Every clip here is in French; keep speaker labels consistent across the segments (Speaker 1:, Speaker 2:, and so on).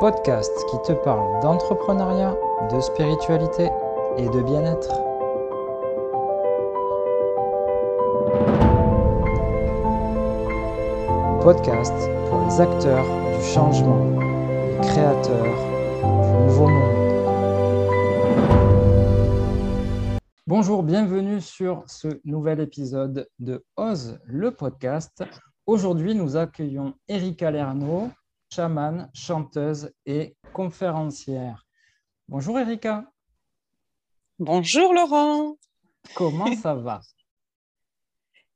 Speaker 1: podcast qui te parle d'entrepreneuriat, de spiritualité et de bien-être. Podcast pour les acteurs du changement, les créateurs du nouveau monde. Bonjour, bienvenue sur ce nouvel épisode de Ose le podcast. Aujourd'hui, nous accueillons Erika Lernaud, chamane, chanteuse et conférencière. Bonjour Erika.
Speaker 2: Bonjour Laurent.
Speaker 1: Comment ça va?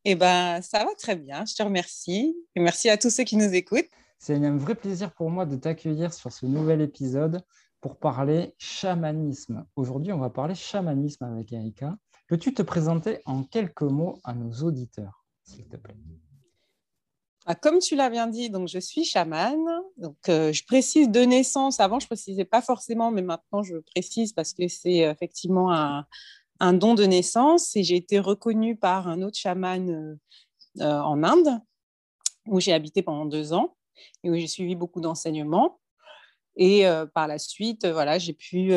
Speaker 2: Eh bien, ça va très bien, je te remercie. Et merci à tous ceux qui nous écoutent.
Speaker 1: C'est un vrai plaisir pour moi de t'accueillir sur ce nouvel épisode pour parler chamanisme. Aujourd'hui, on va parler chamanisme avec Erika. Peux-tu te présenter en quelques mots à nos auditeurs, s'il te plaît?
Speaker 2: Comme tu l'as bien dit, donc je suis chamane. Donc, euh, je précise de naissance. Avant, je précisais pas forcément, mais maintenant, je précise parce que c'est euh, effectivement un, don de naissance. Et j'ai été reconnue par un autre chaman euh, en Inde, où j'ai habité pendant deux ans et où j'ai suivi beaucoup d'enseignements. Et par la suite, voilà, j'ai pu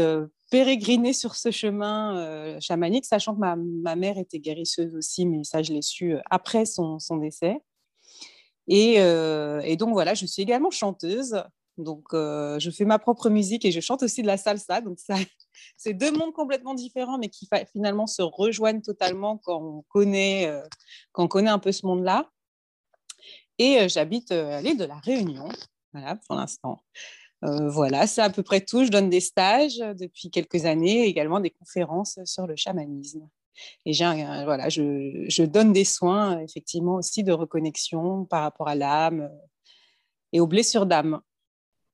Speaker 2: pérégriner sur ce chemin chamanique, sachant que ma, mère était guérisseuse aussi, mais ça, je l'ai su après son décès. Euh, et, donc voilà, je suis également chanteuse. Donc euh, je fais ma propre musique et je chante aussi de la salsa. Donc c'est deux mondes complètement différents, mais qui finalement se rejoignent totalement quand on connaît, euh, quand on connaît un peu ce monde-là. Et j'habite à l'île de la Réunion, voilà pour l'instant. voilà, c'est à peu près tout. Je donne des stages depuis quelques années, également des conférences sur le chamanisme. Et j'ai voilà, je, je, donne des soins, effectivement, aussi de reconnexion par rapport à l'âme euh, et aux blessures d'âme.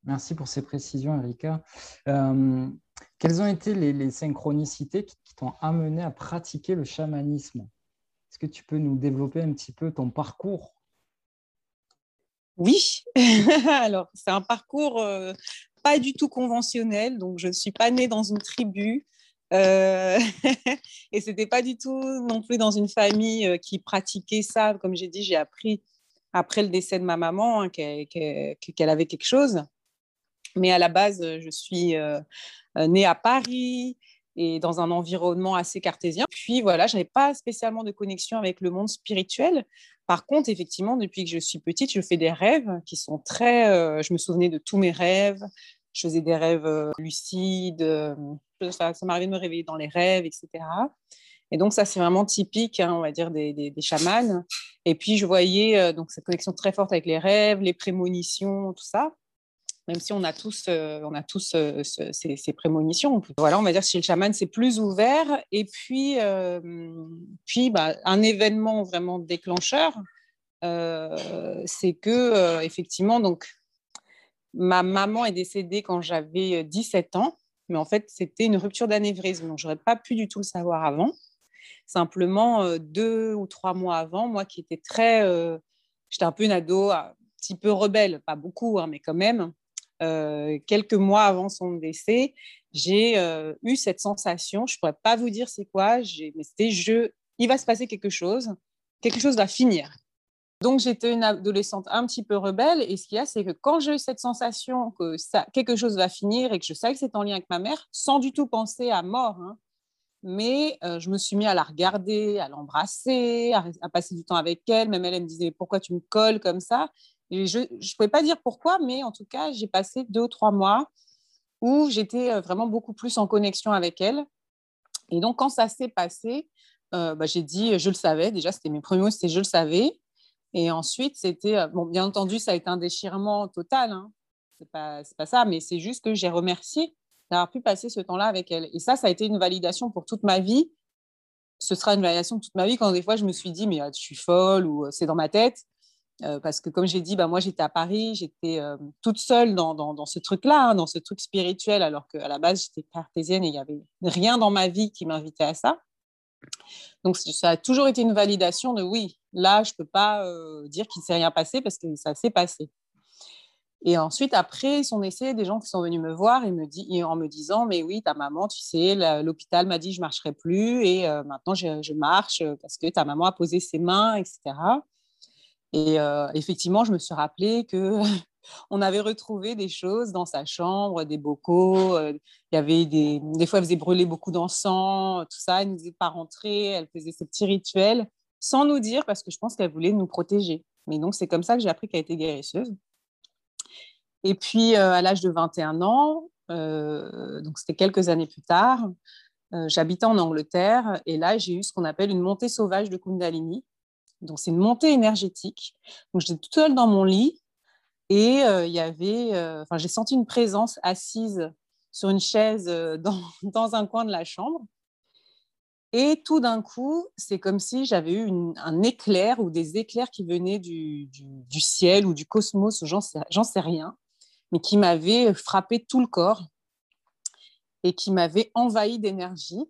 Speaker 1: Merci pour ces précisions, Erika. Euh, quelles ont été les, synchronicités qui, t'ont amené à pratiquer le chamanisme? Est-ce que tu peux nous développer un petit peu ton parcours?
Speaker 2: Oui, alors c'est un parcours euh, pas du tout conventionnel. Donc, je ne suis pas née dans une tribu. Euh, et c'était pas du tout non plus dans une famille euh, qui pratiquait ça. Comme j'ai dit, j'ai appris après le décès de ma maman hein, qu'elle avait quelque chose. Mais à la base, je suis euh, née à Paris et dans un environnement assez cartésien. Puis voilà, je n'avais pas spécialement de connexion avec le monde spirituel. Par contre, effectivement, depuis que je suis petite, je fais des rêves qui sont très... je me souvenais de tous mes rêves. Je faisais des rêves lucides ça, m'arrivait de me réveiller dans les rêves, etc. Et donc, ça, c'est vraiment typique, hein, on va dire, des, des, chamans. Et puis, je voyais euh, donc cette connexion très forte avec les rêves, les prémonitions, tout ça. Même si on a tous, euh, on a tous euh, ces, prémonitions. Voilà, on va dire chez le chaman, c'est plus ouvert. Et puis, puis bah, un événement vraiment déclencheur, c'est que, effectivement, donc, ma maman est décédée quand j'avais 17 ans mais en fait, c'était une rupture d'anévrisme. Donc, j'aurais pas pu du tout le savoir avant. Simplement, euh, deux ou trois mois avant, moi qui étais très. Euh, j'étais un peu une ado, un petit peu rebelle, pas beaucoup, hein, mais quand même. Euh, quelques mois avant son décès, j'ai eu cette sensation. Je pourrais pas vous dire c'est quoi, mais c'était je. Il va se passer quelque chose, quelque chose va finir. Donc, j'étais une adolescente un petit peu rebelle. Et ce qu'il y a, c'est que quand j'ai eu cette sensation que quelque chose va finir et que je sais que c'est en lien avec ma mère, sans du tout penser à mort, hein, mais euh, je me suis mis à la regarder, à l'embrasser, à, passer du temps avec elle. Même elle, elle me disait Pourquoi tu me colles comme ça? Je ne pouvais pas dire pourquoi, mais en tout cas, j'ai passé deux ou trois mois où j'étais euh, vraiment beaucoup plus en connexion avec elle. Et donc, quand ça s'est passé, euh, bah, j'ai dit Je le savais. Déjà, c'était mes premiers mots c'était Je le savais. Et ensuite, c'était, euh, bon, bien entendu, ça a été un déchirement total. Hein. C'est pas, pas ça, mais c'est juste que j'ai remercié d'avoir pu passer ce temps-là avec elle. Et ça, ça a été une validation pour toute ma vie. Ce sera une validation toute ma vie quand des fois je me suis dit, mais euh, je suis folle ou euh, c'est dans ma tête. parce que comme j'ai dit, bah, moi j'étais à Paris, j'étais toute seule dans, dans, ce truc-là, hein, dans ce truc spirituel, alors qu'à la base j'étais cartésienne et il n'y avait rien dans ma vie qui m'invitait à ça. Donc, ça a toujours été une validation de oui, là, je ne peux pas euh, dire qu'il ne s'est rien passé parce que ça s'est passé. Et ensuite, après son essai, des gens qui sont venus me voir et me dit, en me disant Mais oui, ta maman, tu sais, l'hôpital m'a dit je ne marcherai plus et euh, maintenant je, marche parce que ta maman a posé ses mains, etc. Et euh, effectivement, je me suis rappelé que on avait retrouvé des choses dans sa chambre, des bocaux. Il y avait des, des fois, elle faisait brûler beaucoup d'encens, tout ça. Elle ne nous pas rentrer. Elle faisait ses petits rituels sans nous dire parce que je pense qu'elle voulait nous protéger. Mais donc, c'est comme ça que j'ai appris qu'elle était guérisseuse. Et puis, euh, à l'âge de 21 ans, euh, donc c'était quelques années plus tard, j'habitais en Angleterre et là, j'ai eu ce qu'on appelle une montée sauvage de Kundalini. Donc, c'est une montée énergétique. Donc, j'étais toute seule dans mon lit et euh, il y avait, euh, enfin, j'ai senti une présence assise sur une chaise euh, dans, un coin de la chambre. Et tout d'un coup, c'est comme si j'avais eu un éclair ou des éclairs qui venaient du, ciel ou du cosmos, j'en sais, rien, mais qui m'avaient frappé tout le corps et qui m'avaient envahi d'énergie.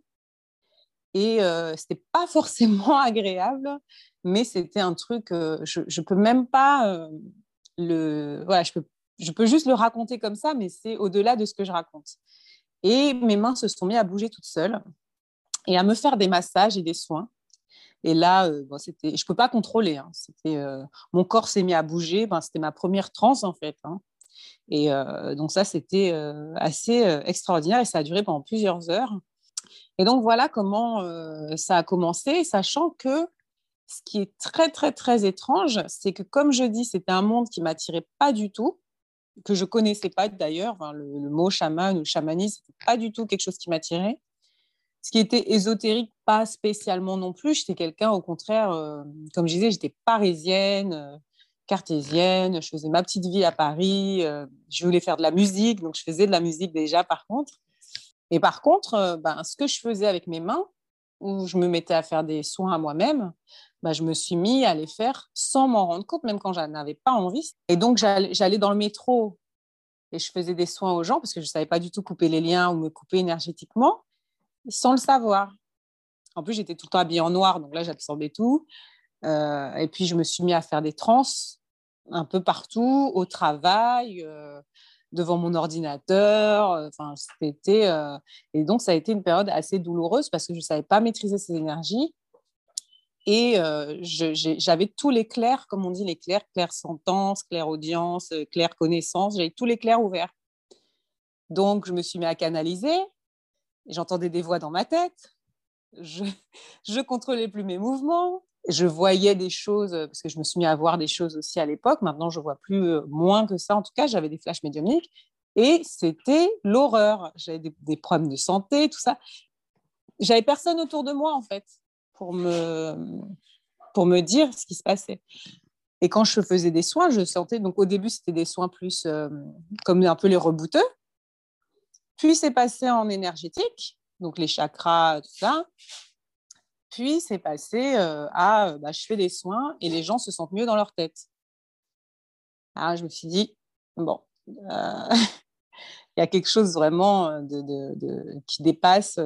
Speaker 2: Et euh, c'était pas forcément agréable, mais c'était un truc, je ne peux même pas le, voilà, je peux, je peux juste le raconter comme ça, mais c'est au-delà de ce que je raconte. Et mes mains se sont mises à bouger toutes seules et à me faire des massages et des soins. Et là, euh, c'était, je peux pas contrôler. Hein. Euh, mon corps s'est mis à bouger. C'était ma première transe en fait. Hein. Et euh, donc ça, c'était assez extraordinaire et ça a duré pendant plusieurs heures. Et donc voilà comment ça a commencé, sachant que ce qui est très, très, très étrange, c'est que, comme je dis, c'était un monde qui m'attirait pas du tout, que je connaissais pas d'ailleurs. le, mot chaman ou chamanisme, n'était pas du tout quelque chose qui m'attirait. Ce qui était ésotérique, pas spécialement non plus. J'étais quelqu'un, au contraire, euh, comme je disais, j'étais parisienne, euh, cartésienne, je faisais ma petite vie à Paris, euh, je voulais faire de la musique, donc je faisais de la musique déjà par contre. Et par contre, ben, ce que je faisais avec mes mains, où je me mettais à faire des soins à moi-même, bah, je me suis mis à les faire sans m'en rendre compte, même quand je n'avais pas envie. Et donc, j'allais dans le métro et je faisais des soins aux gens parce que je ne savais pas du tout couper les liens ou me couper énergétiquement sans le savoir. En plus, j'étais tout le temps habillée en noir, donc là, j'absorbais tout. Euh, et puis, je me suis mis à faire des trans un peu partout, au travail, euh, devant mon ordinateur. Enfin, c'était euh, et donc ça a été une période assez douloureuse parce que je ne savais pas maîtriser ces énergies et euh, j'avais tous les clairs, comme on dit, les clairs, clair sentence, clair audience, euh, clair connaissance, j'avais tous les clairs ouverts. Donc, je me suis mis à canaliser, j'entendais des voix dans ma tête, je, je contrôlais plus mes mouvements, je voyais des choses, parce que je me suis mis à voir des choses aussi à l'époque, maintenant je vois plus euh, moins que ça, en tout cas, j'avais des flashs médiumniques, et c'était l'horreur. J'avais des, des problèmes de santé, tout ça. J'avais personne autour de moi, en fait pour me, pour me dire ce qui se passait. Et quand je faisais des soins, je sentais, donc au début, c'était des soins plus euh, comme un peu les rebouteux. Puis c'est passé en énergétique, donc les chakras, tout ça. Puis c'est passé euh, à bah, je fais des soins et les gens se sentent mieux dans leur tête. Alors je me suis dit, bon, euh, il y a quelque chose vraiment de, qui dépasse,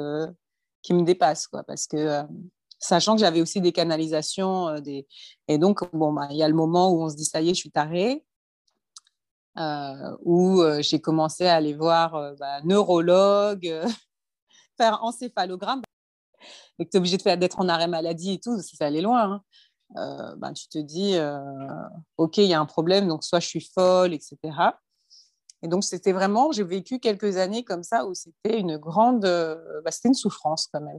Speaker 2: qui me dépasse, quoi, parce que sachant que j'avais aussi des canalisations. Euh, des... Et donc, bon, bah, il y a le moment où on se dit, ça y est, je suis tarée, euh, où euh, j'ai commencé à aller voir bah, neurologue, faire encéphalogramme, et tu es obligé d'être en arrêt maladie et tout, si ça allait loin. Hein. bah, tu te dis, OK, il y a un problème, donc soit je suis folle, etc. Et donc, c'était vraiment, j'ai vécu quelques années comme ça où c'était une grande, bah, c'était une souffrance quand même.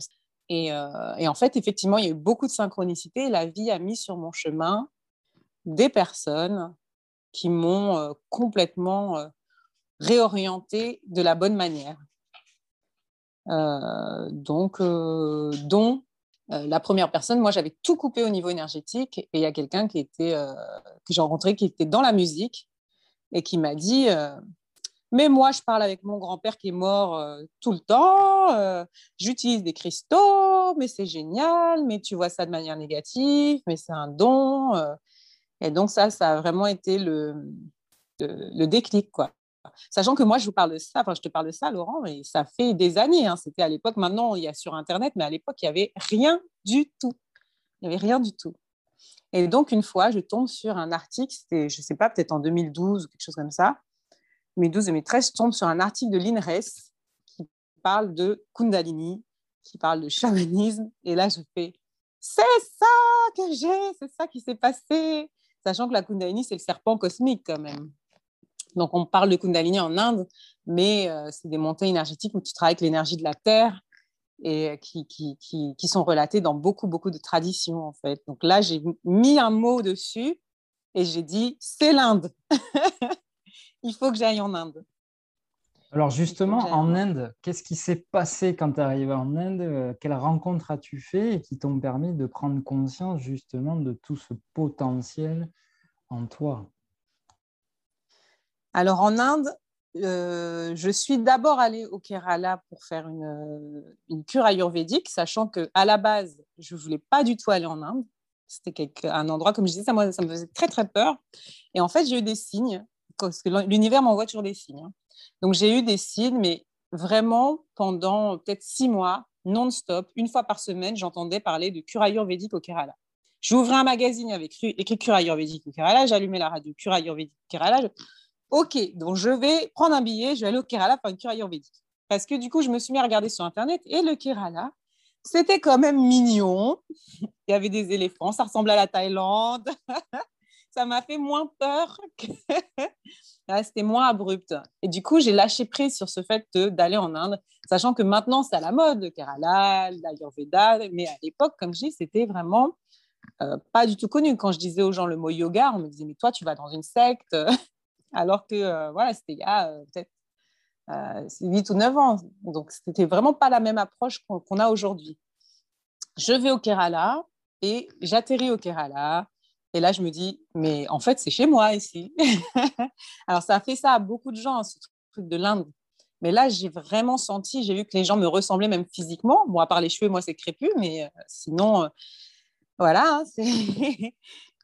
Speaker 2: Euh, et, en fait, effectivement, il y a eu beaucoup de synchronicité. La vie a mis sur mon chemin des personnes qui m'ont euh, complètement euh, réorienté de la bonne manière. donc, dont la première personne, moi j'avais tout coupé au niveau énergétique et il y a quelqu'un qui était que j'ai rencontré qui était dans la musique et qui m'a dit mais moi, je parle avec mon grand-père qui est mort euh, tout le temps. Euh, j'utilise des cristaux, mais c'est génial. Mais tu vois ça de manière négative, mais c'est un don. Et donc ça, ça a vraiment été le, le, déclic, quoi. Sachant que moi, je vous parle de ça, enfin, je te parle de ça, Laurent, et ça fait des années. Hein. C'était à l'époque, maintenant, il y a sur Internet, mais à l'époque, il n'y avait rien du tout. Il n'y avait rien du tout. Et donc, une fois, je tombe sur un article, c'était, je ne sais pas, peut-être en 2012 ou quelque chose comme ça, mes 12 et mes 13, je tombe sur un article de l'INRES qui parle de Kundalini, qui parle de chamanisme. Et là, je fais C'est ça que j'ai, c'est ça qui s'est passé. Sachant que la Kundalini, c'est le serpent cosmique quand même. Donc, on parle de Kundalini en Inde, mais c'est des montées énergétiques où tu travailles avec l'énergie de la terre et qui, qui, qui, qui, sont relatées dans beaucoup, beaucoup de traditions, en fait. Donc là, j'ai mis un mot dessus et j'ai dit, c'est l'Inde. Il faut que j'aille en Inde.
Speaker 1: Alors justement, en Inde, qu'est-ce qui s'est passé quand tu es arrivé en Inde euh, Quelles rencontres as-tu fait et qui t'ont permis de prendre conscience justement de tout ce potentiel en toi?
Speaker 2: Alors en Inde, euh, je suis d'abord allée au Kerala pour faire une, une cure ayurvédique, sachant que à la base, je voulais pas du tout aller en Inde. C'était un endroit, comme je disais, ça, moi, ça me faisait très très peur. Et en fait, j'ai eu des signes, parce que l'univers m'envoie toujours des signes. Hein. Donc j'ai eu des signes, mais vraiment pendant peut-être six mois, non-stop, une fois par semaine, j'entendais parler de cure ayurvédique au Kerala. J'ouvrais un magazine avec écrit cure ayurvédique au Kerala, j'allumais la radio cure ayurvédique au Kerala. Ok, donc je vais prendre un billet, je vais aller au Kerala faire une cure ayurvédique. Parce que du coup, je me suis mis à regarder sur Internet et le Kerala, c'était quand même mignon. Il y avait des éléphants, ça ressemblait à la Thaïlande. ça m'a fait moins peur que c'était moins abrupt. Et du coup, j'ai lâché prise sur ce fait d'aller en Inde, sachant que maintenant, c'est à la mode, Kerala, l'Ayurveda. Mais à l'époque, comme je dis, c'était vraiment euh, pas du tout connu. Quand je disais aux gens le mot yoga, on me disait, mais toi, tu vas dans une secte? alors que euh, voilà, c'était il y a euh, peut-être 8 euh, ou 9 ans. Donc, c'était vraiment pas la même approche qu'on a aujourd'hui. Je vais au Kerala et j'atterris au Kerala. Et là, je me dis, mais en fait, c'est chez moi ici. Alors, ça a fait ça à beaucoup de gens, ce truc de l'Inde. Mais là, j'ai vraiment senti, j'ai vu que les gens me ressemblaient même physiquement. Bon, à part les cheveux, moi, c'est crépus, mais sinon, voilà. Hein,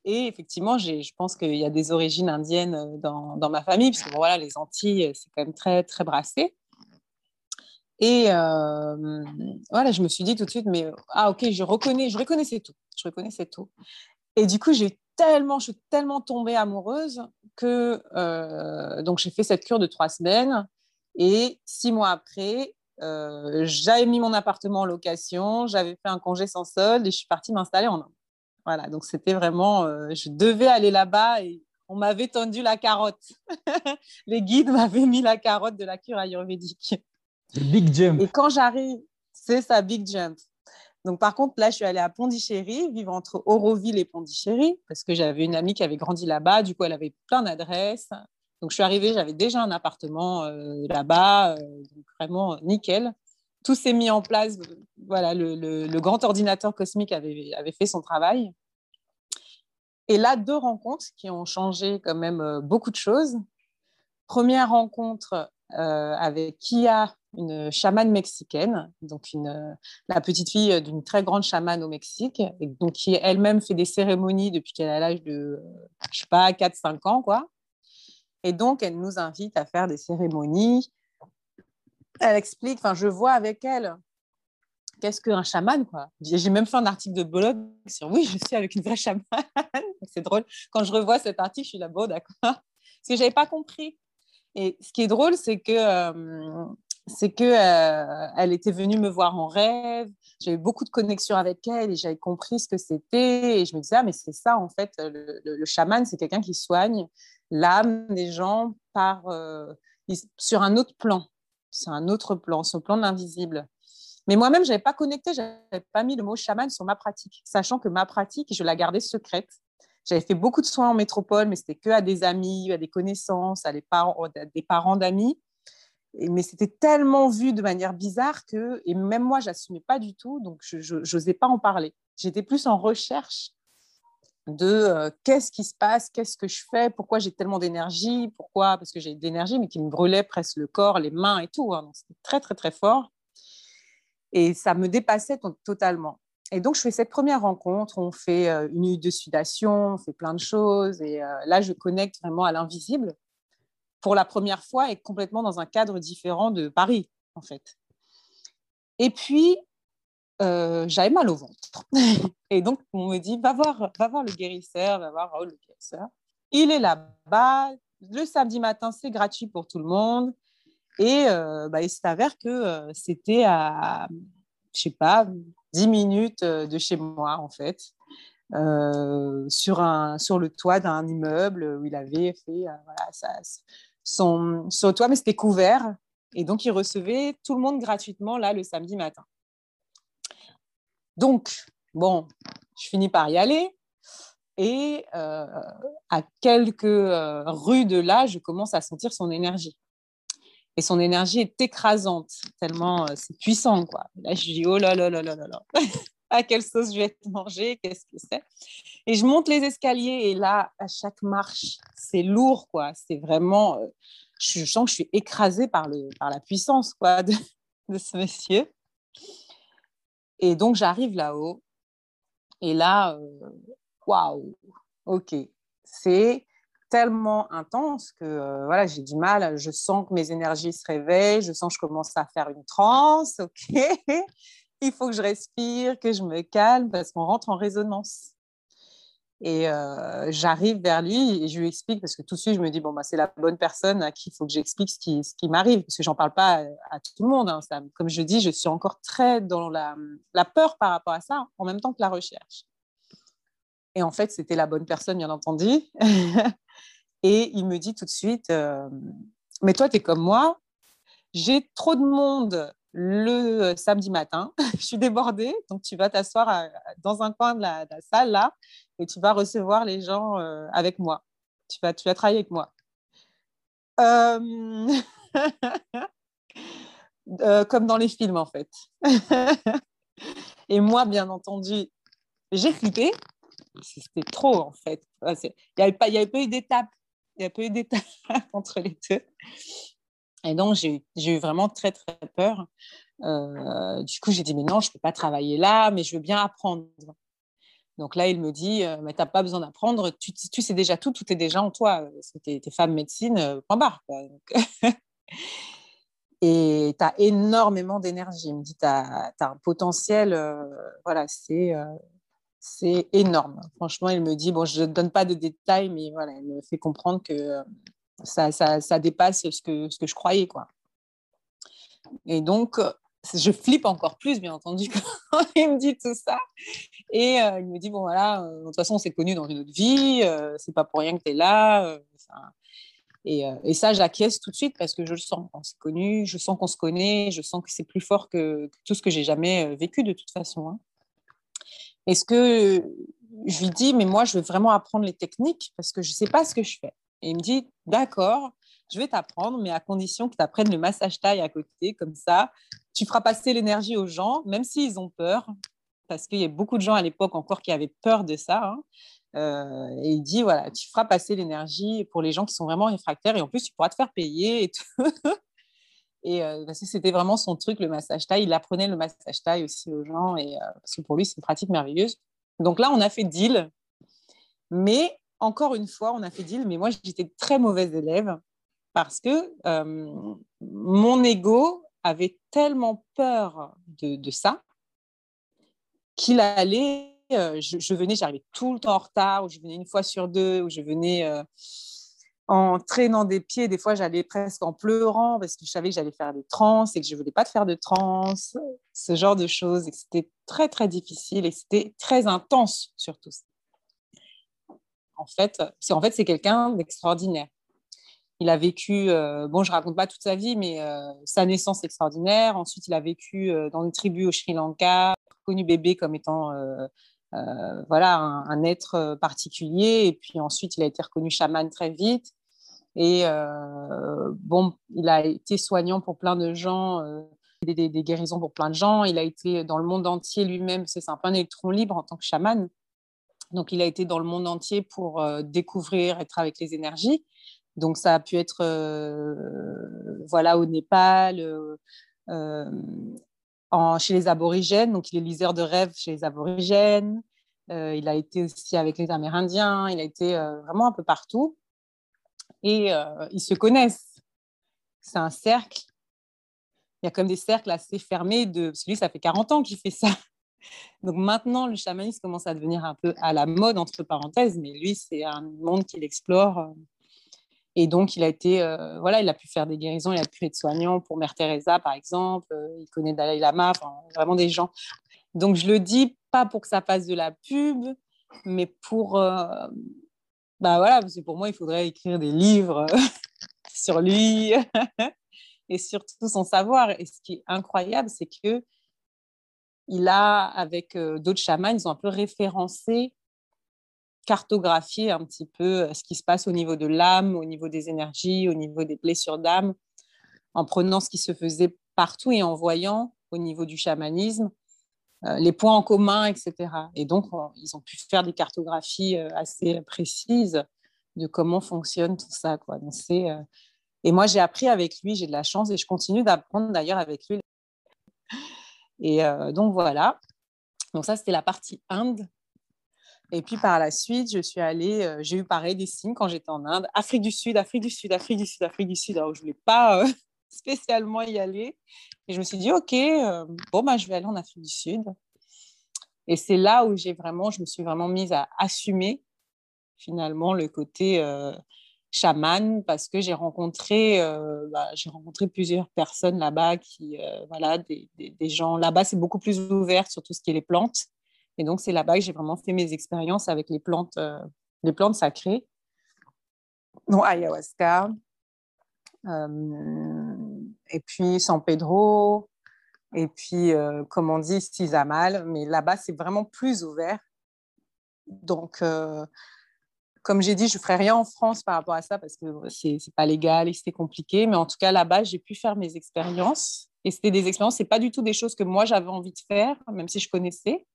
Speaker 2: Et effectivement, je pense qu'il y a des origines indiennes euh, dans, ma famille, parce que voilà, les Antilles, euh, c'est quand même très, très brassé. Et euh, voilà, je me suis dit tout de suite, mais ah ok, je reconnais, je reconnaissais tout, je reconnaissais tout. Et du coup, j'ai tellement, je suis tellement tombée amoureuse que donc j'ai fait cette cure de trois semaines. Et six mois après, j'avais mis mon appartement en location, j'avais fait un congé sans solde et je suis partie m'installer en Inde. Voilà, donc c'était vraiment, euh, je devais aller là-bas et on m'avait tendu la carotte. Les guides m'avaient mis la carotte de la cure ayurvédique.
Speaker 1: big jump.
Speaker 2: Et quand j'arrive, c'est ça, big jump. Donc par contre, là, je suis allée à Pondichéry, vivre entre Auroville et Pondichéry, parce que j'avais une amie qui avait grandi là-bas. Du coup, elle avait plein d'adresses. Donc je suis arrivée, j'avais déjà un appartement euh, là-bas, euh, vraiment nickel tout s'est mis en place. Voilà, le, grand ordinateur cosmique avait, avait, fait son travail. Et là, deux rencontres qui ont changé quand même euh, beaucoup de choses. Première rencontre euh, avec Kia, une chamane mexicaine, donc une, la petite fille d'une très grande chamane au Mexique, et donc qui elle-même fait des cérémonies depuis qu'elle a l'âge de, je sais pas, 4-5 ans, quoi. Et donc, elle nous invite à faire des cérémonies elle explique, enfin, je vois avec elle qu'est-ce qu'un chaman, quoi. J'ai même fait un article de blog sur oui, je suis avec une vraie chamane. c'est drôle. Quand je revois cet article, je suis là, bon, d'accord. Parce que j'avais pas compris. Et ce qui est drôle, c'est que euh, c'est que euh, elle était venue me voir en rêve. J'avais beaucoup de connexions avec elle et j'avais compris ce que c'était. Et je me disais, ah, mais c'est ça, en fait, le, le, chaman, c'est quelqu'un qui soigne l'âme des gens par, euh, sur un autre plan c'est un autre plan, ce plan de l'invisible. Mais moi-même, je n'avais pas connecté, je n'avais pas mis le mot chaman sur ma pratique, sachant que ma pratique, je la gardais secrète. J'avais fait beaucoup de soins en métropole, mais c'était que à des amis, à des connaissances, à des parents d'amis. Mais c'était tellement vu de manière bizarre que, et même moi, j'assumais pas du tout, donc je n'osais pas en parler. J'étais plus en recherche de euh, qu'est-ce qui se passe, qu'est-ce que je fais, pourquoi j'ai tellement d'énergie, pourquoi, parce que j'ai de l'énergie, mais qui me brûlait presque le corps, les mains et tout. Hein. c'était très, très, très fort. Et ça me dépassait totalement. Et donc, je fais cette première rencontre, on fait euh, une nuit de sudation, on fait plein de choses. Et euh, là, je connecte vraiment à l'invisible pour la première fois et complètement dans un cadre différent de Paris, en fait. Et puis, euh, j'avais mal au ventre. et donc, on me dit, va voir, va voir le guérisseur, va voir Raoul le guérisseur. Il est là-bas. Le samedi matin, c'est gratuit pour tout le monde. Et euh, bah, il s'avère que euh, c'était à, je sais pas, 10 minutes de chez moi, en fait. sur, un, sur le toit d'un immeuble où il avait fait voilà, son, son toit, mais c'était couvert. Et donc, il recevait tout le monde gratuitement, là, le samedi matin. Donc, bon, je finis par y aller. Et euh, à quelques euh, rues de là, je commence à sentir son énergie. Et son énergie est écrasante, tellement euh, c'est puissant. Quoi. Là, je dis, oh là là là là là là, à quelle sauce je vais être mangée, qu'est-ce que c'est Et je monte les escaliers et là, à chaque marche, c'est lourd, quoi. C'est vraiment, je sens que je suis écrasée par, le, par la puissance, quoi, de, ce monsieur. Et donc, j'arrive là-haut. Et là, waouh, ok, c'est tellement intense que euh, voilà, j'ai du mal. Je sens que mes énergies se réveillent, je sens que je commence à faire une transe. Ok, il faut que je respire, que je me calme parce qu'on rentre en résonance. Et euh, j'arrive vers lui et je lui explique parce que tout de suite je me dis bon bah c'est la bonne personne à qui il faut que j'explique ce qui, ce qui m'arrive parce que j'en parle pas à, tout le monde. Hein. Comme je dis, je suis encore très dans la, la peur par rapport à ça en même temps que la recherche. Et en fait, c'était la bonne personne, bien entendu. et il me dit tout de suite, euh, mais toi, tu es comme moi, j'ai trop de monde le euh, samedi matin, je suis débordée, donc tu vas t'asseoir dans un coin de la, salle là et tu vas recevoir les gens euh, avec moi. Tu vas, tu vas travailler avec moi. comme dans les films en fait. et moi, bien entendu, j'ai flippé c'était trop en fait. Il n'y avait pas eu d'étape. Il n'y a pas eu d'étape entre les deux. Et donc, j'ai eu vraiment très, très peur. Euh, du coup, j'ai dit, mais non, je ne peux pas travailler là, mais je veux bien apprendre. Donc là, il me dit, euh, mais tu n'as pas besoin d'apprendre, tu, sais déjà tout, tout est déjà en toi. Tu es, femme médecine, euh, point barre. et tu as énormément d'énergie. Il me dit, tu as, un potentiel, voilà, c'est c'est énorme. Franchement, il me dit, bon, je ne donne pas de détails, mais voilà, il me fait comprendre que euh, ça, ça, dépasse ce que, ce que je croyais. Quoi. Et donc, euh, je flippe encore plus, bien entendu, quand il me dit tout ça. Et euh, il me dit, bon, voilà, de toute façon, on s'est connus dans une autre vie, c'est pas pour rien que tu es là. et, et, ça, j'acquiesce tout de suite parce que je le sens. On s'est connus, je sens qu'on se connaît, je sens que c'est plus fort que, tout ce que j'ai jamais vécu de toute façon. Hein. Est-ce que je lui dis, mais moi, je veux vraiment apprendre les techniques parce que je ne sais pas ce que je fais. Et il me dit, d'accord, je vais t'apprendre, mais à condition que tu apprennes le massage taille à côté, comme ça, tu feras passer l'énergie aux gens, même s'ils ont peur, parce qu'il y a beaucoup de gens à l'époque encore qui avaient peur de ça. Hein. Euh, et il dit, voilà, tu feras passer l'énergie pour les gens qui sont vraiment réfractaires, et en plus, tu pourras te faire payer et tout. Et euh, c'était vraiment son truc, le massage taille. Il apprenait le massage taille aussi aux gens, et, euh, parce que pour lui, c'est une pratique merveilleuse. Donc là, on a fait deal. Mais encore une fois, on a fait deal, mais moi, j'étais très mauvaise élève parce que euh, mon ego avait tellement peur de, ça qu'il allait. Je, je, venais, j'arrivais tout le temps en retard, ou je venais une fois sur deux, ou je venais en traînant des pieds. Des fois, j'allais presque en pleurant parce que je savais que j'allais faire des trans et que je ne voulais pas faire de trans, ce genre de choses. Et c'était très, très difficile et c'était très intense surtout. En fait, c'est en fait, quelqu'un d'extraordinaire. Il a vécu, euh, bon, je raconte pas toute sa vie, mais euh, sa naissance extraordinaire. Ensuite, il a vécu euh, dans une tribu au Sri Lanka, connu bébé comme étant voilà un, être particulier. Et puis ensuite, il a été reconnu chaman très vite. Et bon, il a été soignant pour plein de gens, des, guérisons pour plein de gens. Il a été dans le monde entier lui-même, c'est un peu un électron libre en tant que chaman. Donc, il a été dans le monde entier pour euh, découvrir, être avec les énergies. Donc, ça a pu être voilà, au Népal, en, chez les aborigènes. Donc, il est liseur de rêves chez les aborigènes. il a été aussi avec les Amérindiens. Il a été vraiment un peu partout et euh, ils se connaissent. C'est un cercle. Il y a comme des cercles assez fermés. De... Parce ça fait 40 ans qu'il fait ça. Donc maintenant, le chamanisme commence à devenir un peu à la mode, entre parenthèses, mais lui, c'est un monde qu'il explore. Et donc, il a été, euh, voilà, il a pu faire des guérisons, il a pu être soignant pour Mère Teresa, par exemple. Il connaît Dalai Lama, vraiment des gens. Donc, je le dis pas pour que ça fasse de la pub, mais pour, euh, bah voilà, parce que pour moi, il faudrait écrire des livres sur lui et surtout son savoir. Et ce qui est incroyable, c'est que il a, avec euh, d'autres chamans, ils ont un peu référencé, cartographié un petit peu euh, ce qui se passe au niveau de l'âme, au niveau des énergies, au niveau des blessures d'âme, en prenant ce qui se faisait partout et en voyant au niveau du chamanisme euh, les points en commun, etc. Et donc, ils ont pu faire des cartographies assez précises de comment fonctionne tout ça. Quoi. Donc, et moi, j'ai appris avec lui, j'ai de la chance et je continue d'apprendre d'ailleurs avec lui. Et euh, donc voilà. Donc ça, c'était la partie Inde. Et puis par la suite, je suis allée, euh, j'ai eu pareil des signes quand j'étais en Inde, Afrique du Sud, Afrique du Sud, Afrique du Sud, Afrique du Sud. Alors je voulais pas euh, spécialement y aller. Et je me suis dit, ok, bon bah je vais aller en Afrique du Sud. Et c'est là où j'ai vraiment, je me suis vraiment mise à assumer finalement le côté chaman parce que j'ai rencontré, euh, bah, rencontré plusieurs personnes là-bas qui, euh, voilà, des, des, gens là-bas, c'est beaucoup plus ouvert sur tout ce qui est les plantes. Et donc, c'est là-bas que j'ai vraiment fait mes expériences avec les plantes, euh, les plantes sacrées. Donc, ayahuasca, et puis San Pedro, et puis, comme on dit, Sizamal. Mais là-bas, c'est vraiment plus ouvert. Donc, comme j'ai dit, je ne ferai rien en France par rapport à ça parce que ce n'est pas légal et c'était compliqué. Mais en tout cas, là-bas, j'ai pu faire mes expériences. Et c'était des expériences, ce pas du tout des choses que moi, j'avais envie de faire, même si je connaissais.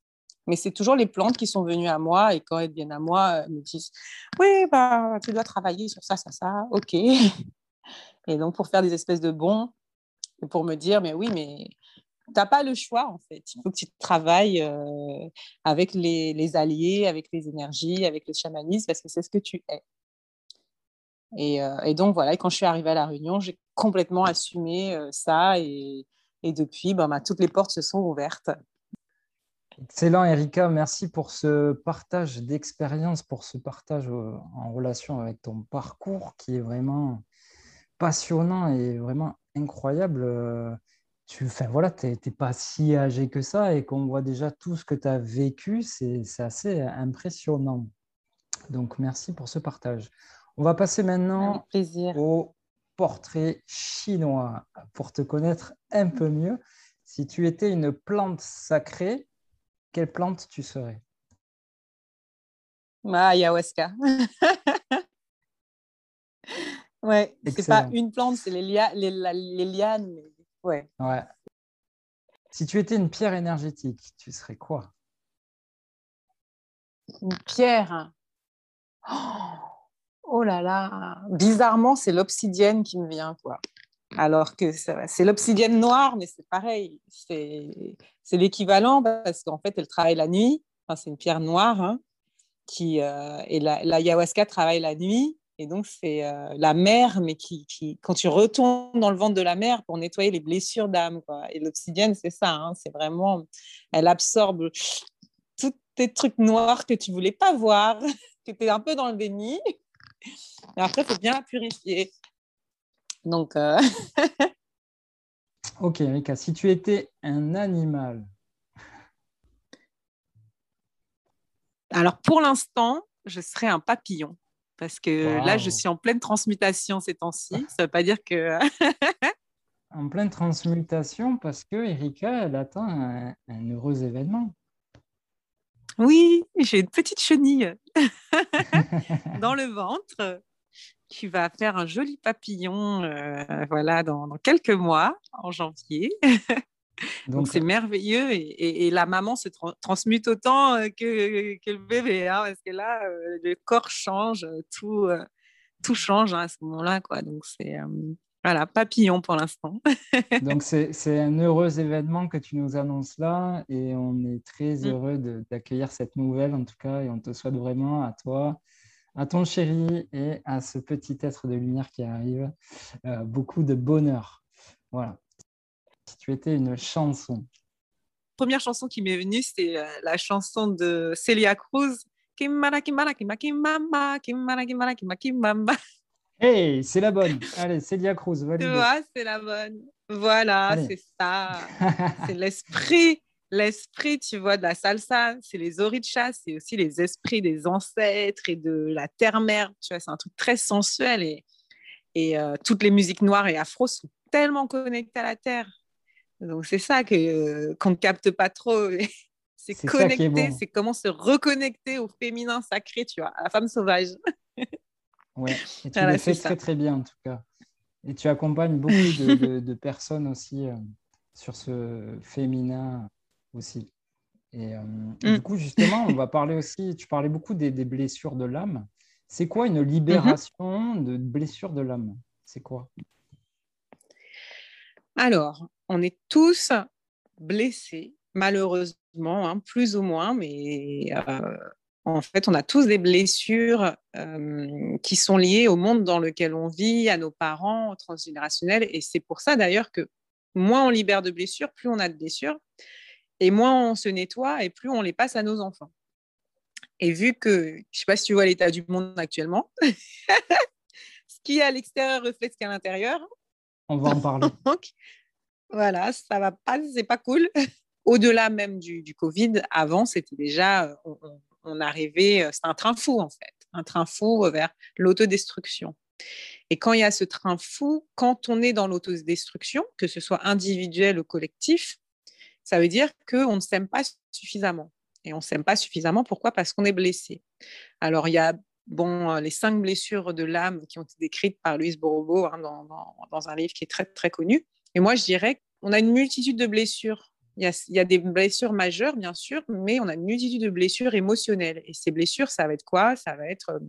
Speaker 2: Mais c'est toujours les plantes qui sont venues à moi. Et quand elles viennent à moi, elles me disent Oui, bah, tu dois travailler sur ça, ça, ça. OK. Et donc, pour faire des espèces de bons, pour me dire Mais oui, mais n'as pas le choix, en fait. Il faut que tu travailles euh, avec les, alliés, avec les énergies, avec le chamanisme, parce que c'est ce que tu es. Et, euh, donc, voilà, quand je suis arrivée à La Réunion, j'ai complètement assumé euh, ça. Et, depuis, ben, ben, toutes les portes se sont ouvertes.
Speaker 1: Excellent, Erika. Merci pour ce partage d'expérience, pour ce partage en relation avec ton parcours qui est vraiment passionnant et vraiment incroyable tu enfin, voilà, n'es pas si âgé que ça et qu'on voit déjà tout ce que tu as vécu, c'est assez impressionnant. Donc, merci pour ce partage. On va passer maintenant au portrait chinois pour te connaître un peu mieux. Si tu étais une plante sacrée, quelle plante tu serais?
Speaker 2: Ah, Ayahuasca. ouais, c'est pas une plante, c'est les, les, les lianes. Ouais.
Speaker 1: Si tu étais une pierre énergétique, tu serais quoi?
Speaker 2: Une pierre oh, là là Bizarrement, c'est l'obsidienne qui me vient, quoi. Alors que c'est l'obsidienne noire, mais c'est pareil. C'est l'équivalent parce qu'en fait, elle travaille la nuit. Enfin, c'est une pierre noire hein, qui, euh, et la, la, travaille la nuit. Et donc, c'est euh, la mer, mais qui, qui, quand tu retournes dans le ventre de la mer pour nettoyer les blessures d'âme. Et l'obsidienne, c'est ça. Hein, c'est vraiment, elle absorbe tous tes trucs noirs que tu voulais pas voir, que tu es un peu dans le déni. Et après, il faut bien la purifier. Donc. Euh,
Speaker 1: ok, Erika, si tu étais un animal.
Speaker 2: Alors, pour l'instant, je serais un papillon parce que là, je suis en pleine transmutation ces temps-ci. Ça ne veut pas dire que.
Speaker 1: en pleine transmutation parce que Erika, elle attend un, heureux événement.
Speaker 2: Oui, j'ai une petite chenille dans le ventre qui va faire un joli papillon euh, voilà, dans, quelques mois, en janvier. Donc c'est merveilleux et, la maman se transmute autant euh, que, que le bébé, hein, parce que là, euh, le corps change, tout, euh, tout change hein, à ce moment-là. Donc c'est voilà, papillon pour l'instant.
Speaker 1: Donc c'est un heureux événement que tu nous annonces là et on est très mm. heureux d'accueillir cette nouvelle en tout cas et on te souhaite vraiment à toi, à ton chéri et à ce petit être de lumière qui arrive beaucoup de bonheur. Voilà si tu étais une chanson
Speaker 2: première chanson qui m'est venue, c'est euh, la chanson de Celia Cruz.
Speaker 1: Hey, c'est la bonne. Allez, Celia Cruz,
Speaker 2: Tu vois, c'est la bonne. Voilà, c'est ça. c'est l'esprit, l'esprit, tu vois, de la salsa. C'est les orichas, c'est aussi les esprits des ancêtres et de la terre-mère. Tu vois, c'est un truc très sensuel et, Et euh, toutes les musiques noires et afro sont tellement connectées à la terre. Donc c'est ça que qu'on ne capte pas trop. c'est connecter, c'est comment se reconnecter au féminin sacré, tu vois, à la femme sauvage.
Speaker 1: Oui, et tu le fais très très bien en tout cas. Et tu accompagnes beaucoup de, personnes aussi euh, sur ce féminin aussi. Et, euh, mm. du coup, justement, on va parler aussi, tu parlais beaucoup des, blessures de l'âme. C'est quoi une libération de blessures de l'âme? C'est quoi?
Speaker 2: Alors, on est tous blessés, malheureusement, hein, plus ou moins, mais euh, en fait, on a tous des blessures euh, qui sont liées au monde dans lequel on vit, à nos parents, au transgénérationnel. Et c'est pour ça d'ailleurs que moins on libère de blessures, plus on a de blessures. Et moins on se nettoie et plus on les passe à nos enfants. Et vu que, je ne sais pas si tu vois l'état du monde actuellement, ce qui est à l'extérieur reflète ce qu'il y a à l'intérieur.
Speaker 1: On va en parler.
Speaker 2: Donc, voilà, ça va pas, c'est pas cool. Au-delà même du, Covid, avant, c'était déjà, on arrivait, euh, c'est un train fou en fait, un train fou vers l'autodestruction. Et quand il y a ce train fou, quand on est dans l'autodestruction, que ce soit individuel ou collectif, ça veut dire qu'on ne s'aime pas suffisamment. Et on ne s'aime pas suffisamment, pourquoi? Parce qu'on est blessé. Alors, il y a bon, euh, les cinq blessures de l'âme qui ont été décrites par Louise Borobo hein, dans, dans, un livre qui est très, très connu. Et moi, je dirais qu'on a une multitude de blessures il y, a, des blessures majeures, bien sûr, mais on a une multitude de blessures émotionnelles. Et ces blessures, ça va être quoi? Ça va être, euh,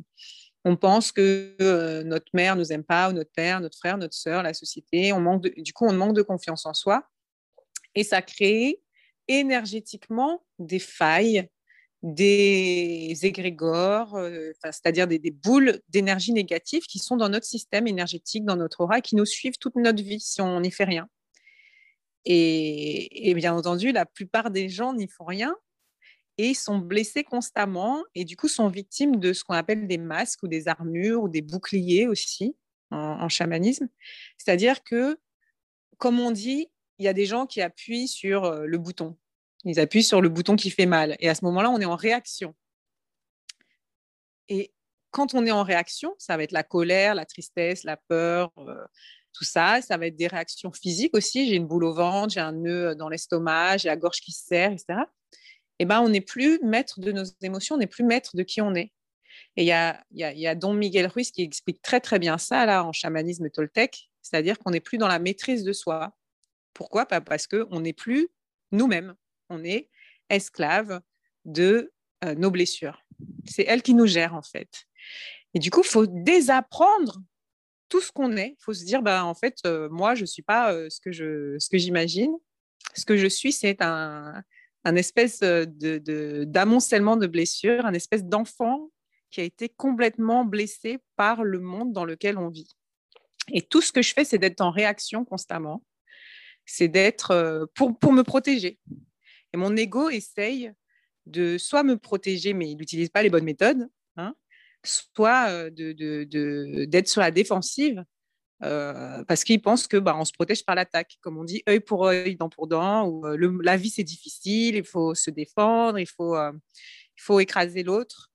Speaker 2: on pense que euh, notre mère nous aime pas, ou notre père, notre frère, notre sœur, la société. On manque du coup, on manque de confiance en soi. Et ça crée énergétiquement des failles, des égrégores, euh, c'est-à-dire des, des, boules d'énergie négative qui sont dans notre système énergétique, dans notre aura, qui nous suivent toute notre vie si on n'y fait rien. Et, bien entendu, la plupart des gens n'y font rien et sont blessés constamment et du coup sont victimes de ce qu'on appelle des masques ou des armures ou des boucliers aussi en, chamanisme. C'est-à-dire que, comme on dit, il y a des gens qui appuient sur euh, le bouton. Ils appuient sur le bouton qui fait mal. Et à ce moment-là, on est en réaction. Et quand on est en réaction, ça va être la colère, la tristesse, la peur, euh, tout ça. Ça va être des réactions physiques aussi. J'ai une boule au ventre, j'ai un nœud dans l'estomac, j'ai la gorge qui se serre, etc. Et eh ben, on n'est plus maître de nos émotions, on n'est plus maître de qui on est. Et il y a, y, Don Miguel Ruiz qui explique très très bien ça là en chamanisme toltèque, c'est-à-dire qu'on n'est plus dans la maîtrise de soi. Pourquoi? Parce qu'on n'est plus nous-mêmes, on est esclave de euh, nos blessures. C'est elle qui nous gère en fait. Et du coup, il faut désapprendre tout ce qu'on est. Il faut se dire, bah, en fait, euh, moi, je ne suis pas euh, ce que, je, ce que j'imagine. Ce que je suis, c'est un, un espèce de, d'amoncellement de, blessures, un espèce d'enfant qui a été complètement blessé par le monde dans lequel on vit. Et tout ce que je fais, c'est d'être en réaction constamment. C'est d'être euh, pour, pour me protéger. Et mon ego essaye de soit me protéger, mais il n'utilise pas les bonnes méthodes, hein, soit d'être de, sur la défensive parce qu'ils pensent que bah, se protège par l'attaque, comme on dit, œil pour œil, dent pour dent, ou la vie c'est difficile, il faut se défendre, il faut, il faut écraser l'autre.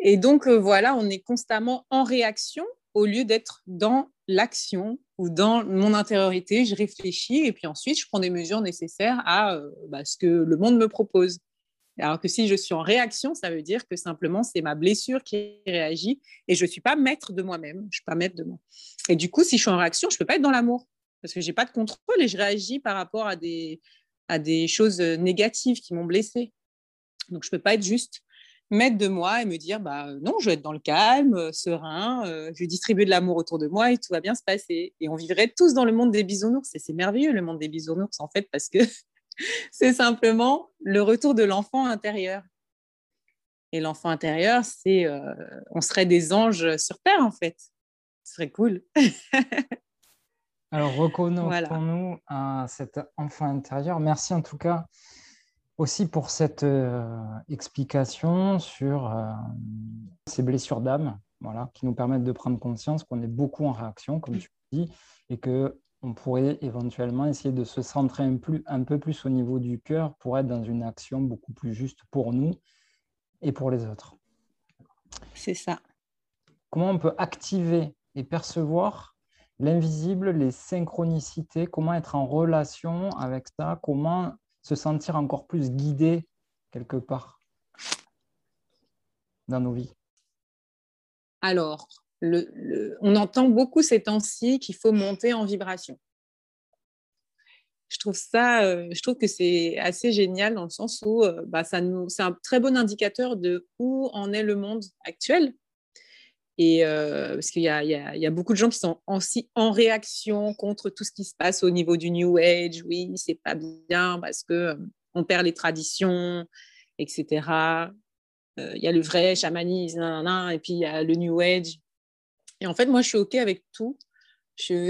Speaker 2: Et donc voilà, on est constamment en réaction au lieu d'être dans l'action ou dans mon intériorité, je réfléchis et puis ensuite je prends des mesures nécessaires à bah, ce que le monde me propose. Alors que si je suis en réaction, ça veut dire que simplement c'est ma blessure qui réagit et je ne suis pas maître de moi-même. Je suis pas maître de moi. Et du coup, si je suis en réaction, je ne peux pas être dans l'amour parce que je n'ai pas de contrôle et je réagis par rapport à des, à des choses négatives qui m'ont blessée. Donc, je ne peux pas être juste maître de moi et me dire bah non, je vais être dans le calme, serein, euh, je vais distribuer de l'amour autour de moi et tout va bien se passer. Et on vivrait tous dans le monde des bisounours. Et c'est merveilleux le monde des bisounours en fait parce que c'est simplement le retour de l'enfant intérieur. Et l'enfant intérieur, c'est, euh, on serait des anges sur Terre en fait. Ce serait cool.
Speaker 1: Alors, reconnectons-nous à cet enfant intérieur. Merci en tout cas aussi pour cette euh, explication sur euh, ces blessures d'âme, voilà, qui nous permettent de prendre conscience qu'on est beaucoup en réaction, comme tu dis, et que on pourrait éventuellement essayer de se centrer un, plus, un peu plus au niveau du cœur pour être dans une action beaucoup plus juste pour nous et pour les autres.
Speaker 2: C'est ça.
Speaker 1: Comment on peut activer et percevoir l'invisible, les synchronicités, comment être en relation avec ça, comment se sentir encore plus guidé quelque part dans nos vies?
Speaker 2: Alors, on entend beaucoup ces temps-ci qu'il faut monter en vibration. Je trouve ça, euh, je trouve que c'est assez génial dans le sens où euh, bah, c'est un très bon indicateur de où en est le monde actuel. Et euh, parce qu'il y, a beaucoup de gens qui sont en réaction contre tout ce qui se passe au niveau du New Age. Oui, c'est pas bien parce que on perd les traditions, etc. Il y a le vrai chamanisme, et puis il y a le New Age. Et en fait, moi, je suis OK avec tout.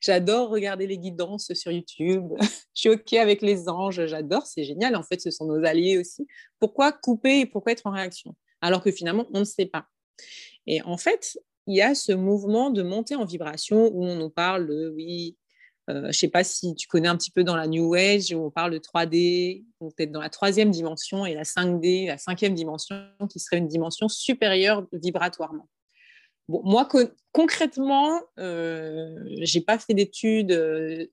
Speaker 2: J'adore regarder les guidances sur YouTube. je suis OK avec les anges. J'adore, c'est génial. En fait, ce sont nos alliés aussi. Pourquoi couper et pourquoi être en réaction? Alors que finalement, on ne sait pas. Et en fait, il y a ce mouvement de montée en vibration où on nous parle de, oui, euh, je ne sais pas si tu connais un petit peu dans la New Age, où on parle de 3D, peut-être dans la troisième dimension, et la 5D, la cinquième dimension, qui serait une dimension supérieure vibratoirement. Moi, concrètement, euh, je n'ai pas fait d'études euh,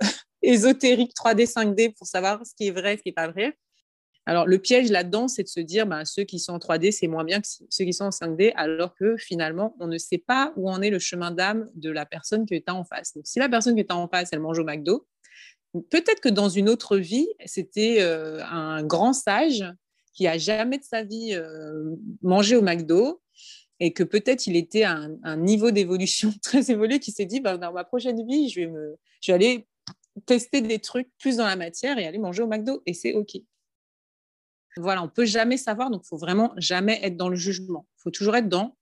Speaker 2: ésotériques 3D, 5D pour savoir ce qui est vrai, ce qui n'est pas vrai. Alors, le piège là-dedans, c'est de se dire, ben, ceux qui sont en 3D, c'est moins bien que ceux qui sont en 5D, alors que finalement, on ne sait pas où en est le chemin d'âme de la personne tu as en face. Donc, si la personne tu as en face, elle mange au McDo, peut-être que dans une autre vie, c'était euh, un grand sage qui a jamais de sa vie mangé au McDo et que peut-être il était à un, niveau d'évolution très évolué qui s'est dit bah, dans ma prochaine vie, je vais, me, je vais aller tester des trucs plus dans la matière et aller manger au McDo et c'est OK. Voilà, on peut jamais savoir, donc il faut vraiment jamais être dans le jugement. Il faut toujours être dans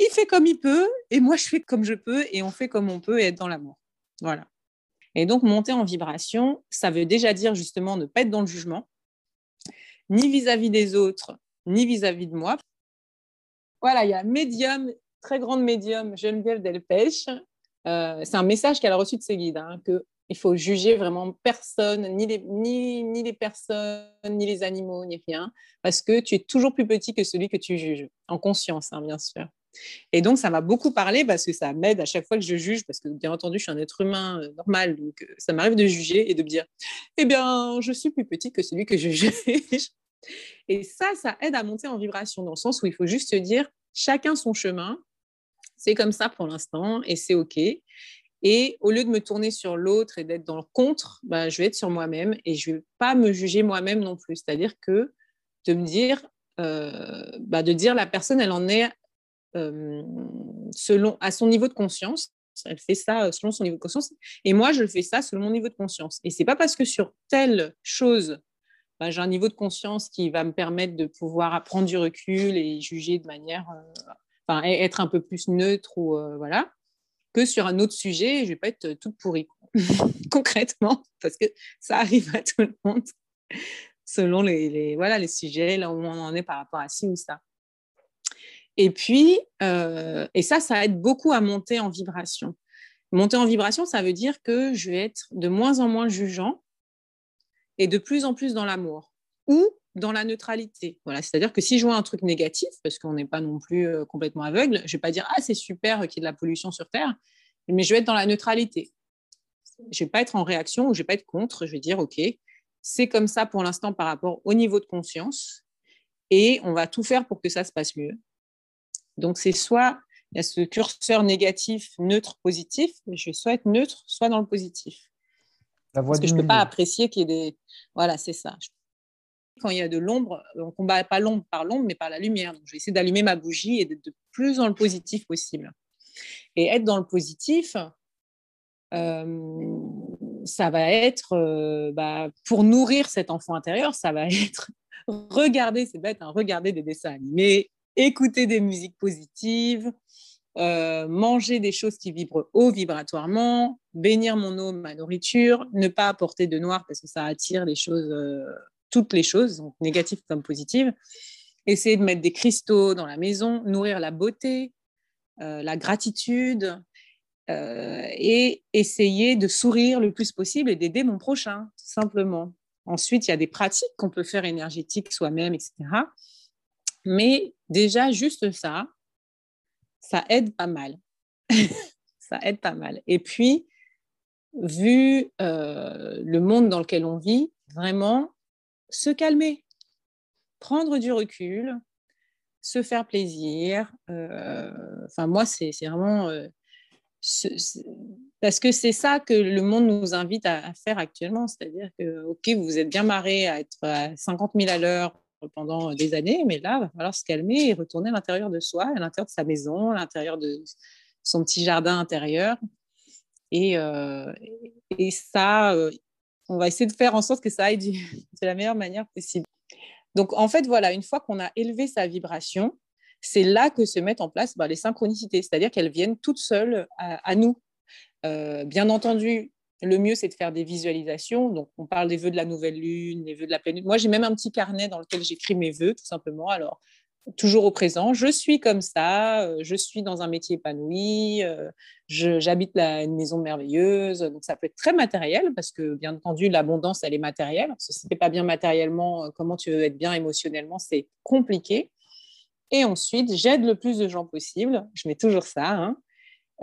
Speaker 2: il fait comme il peut et moi je fais comme je peux et on fait comme on peut et être dans l'amour. Voilà. Et donc monter en vibration, ça veut déjà dire justement ne pas être dans le jugement, ni vis-à-vis des autres, ni vis-à-vis de moi. Voilà, il y a médium, très grande médium, Geneviève Delpech. Euh, c'est un message qu'elle a reçu de ses guides, hein, qu'il faut juger vraiment personne, ni les, ni, ni les personnes, ni les animaux, ni rien, parce que tu es toujours plus petit que celui que tu juges, en conscience, hein, bien sûr. Et donc, ça m'a beaucoup parlé parce que ça m'aide à chaque fois que je juge, parce que bien entendu, je suis un être humain euh, normal, donc euh, ça m'arrive de juger et de me dire, eh bien, je suis plus petit que celui que je juge. Et ça, ça aide à monter en vibration dans le sens où il faut juste se dire chacun son chemin. C'est comme ça pour l'instant et c'est OK. Et au lieu de me tourner sur l'autre et d'être dans le contre, bah, je vais être sur moi-même et je ne vais pas me juger moi-même non plus. C'est-à-dire que de me dire, euh, bah, de dire la personne, elle en est euh, selon, à son niveau de conscience. Elle fait ça selon son niveau de conscience. Et moi, je fais ça selon mon niveau de conscience. Et c'est pas parce que sur telle chose, bah, j'ai un niveau de conscience qui va me permettre de pouvoir prendre du recul et juger de manière, euh, enfin, être un peu plus neutre ou euh, voilà, que sur un autre sujet, je vais pas être toute pourrie concrètement, parce que ça arrive à tout le monde selon les, voilà les sujets là où on en est par rapport à ci ou ça. Et puis, euh, et ça, ça aide beaucoup à monter en vibration. Monter en vibration, ça veut dire que je vais être de moins en moins jugeant et de plus en plus dans l'amour ou dans la neutralité. Voilà, c'est-à-dire que si je vois un truc négatif, parce qu'on n'est pas non plus euh, complètement aveugle, je vais pas dire ah c'est super qu'il y ait de la pollution sur Terre, mais je vais être dans la neutralité. Je vais pas être en réaction ou je vais pas être contre. Je vais dire ok, c'est comme ça pour l'instant par rapport au niveau de conscience et on va tout faire pour que ça se passe mieux. Donc c'est soit il y a ce curseur négatif, neutre, positif. Je vais soit être neutre, soit dans le positif. Parce que je ne peux pas apprécier qu'il y ait des. Voilà, c'est ça. Quand il y a de l'ombre, on ne combat pas l'ombre par l'ombre, mais par la lumière. Donc, je vais essayer d'allumer ma bougie et d'être de plus dans le positif possible. Et être dans le positif, euh, ça va être, euh, bah, pour nourrir cet enfant intérieur, ça va être regarder, c'est bête, hein, regarder des dessins animés, écouter des musiques positives, euh, manger des choses qui vibrent haut vibratoirement, bénir mon eau, ma nourriture, ne pas apporter de noir parce que ça attire les choses, euh, toutes les choses, donc négatives comme positives. Essayer de mettre des cristaux dans la maison, nourrir la beauté, euh, la gratitude, et essayer de sourire le plus possible et d'aider mon prochain, tout simplement. Ensuite, il y a des pratiques qu'on peut faire énergétiques soi-même, etc. Mais déjà, juste ça, ça aide pas mal. ça aide pas mal. Et puis, vu euh, le monde dans lequel on vit, vraiment se calmer, prendre du recul, se faire plaisir. Euh, enfin, moi, c'est vraiment... Euh, parce que c'est ça que le monde nous invite à, faire actuellement. C'est-à-dire que, OK, vous êtes bien marré à être à 50 000 à l'heure pendant des années, mais là, il va falloir se calmer et retourner à l'intérieur de soi, à l'intérieur de sa maison, à l'intérieur de son petit jardin intérieur. Et, euh, et ça, on va essayer de faire en sorte que ça aille de la meilleure manière possible. Donc, en fait, voilà, une fois qu'on a élevé sa vibration, c'est là que se mettent en place bah, les synchronicités, c'est-à-dire qu'elles viennent toutes seules à, nous. Euh, bien entendu, le mieux, c'est de faire des visualisations. Donc, on parle des vœux de la nouvelle lune, des vœux de la pleine lune. Moi, j'ai même un petit carnet dans lequel j'écris mes vœux, tout simplement. Alors, toujours au présent. Je suis comme ça, euh, je suis dans un métier épanoui, euh, j'habite une maison merveilleuse. Donc ça peut être très matériel parce que bien entendu l'abondance elle est matérielle. Si tu pas bien matériellement, euh, comment tu veux être bien émotionnellement, c'est compliqué. Et ensuite, j'aide le plus de gens possible. Je mets toujours ça. Hein,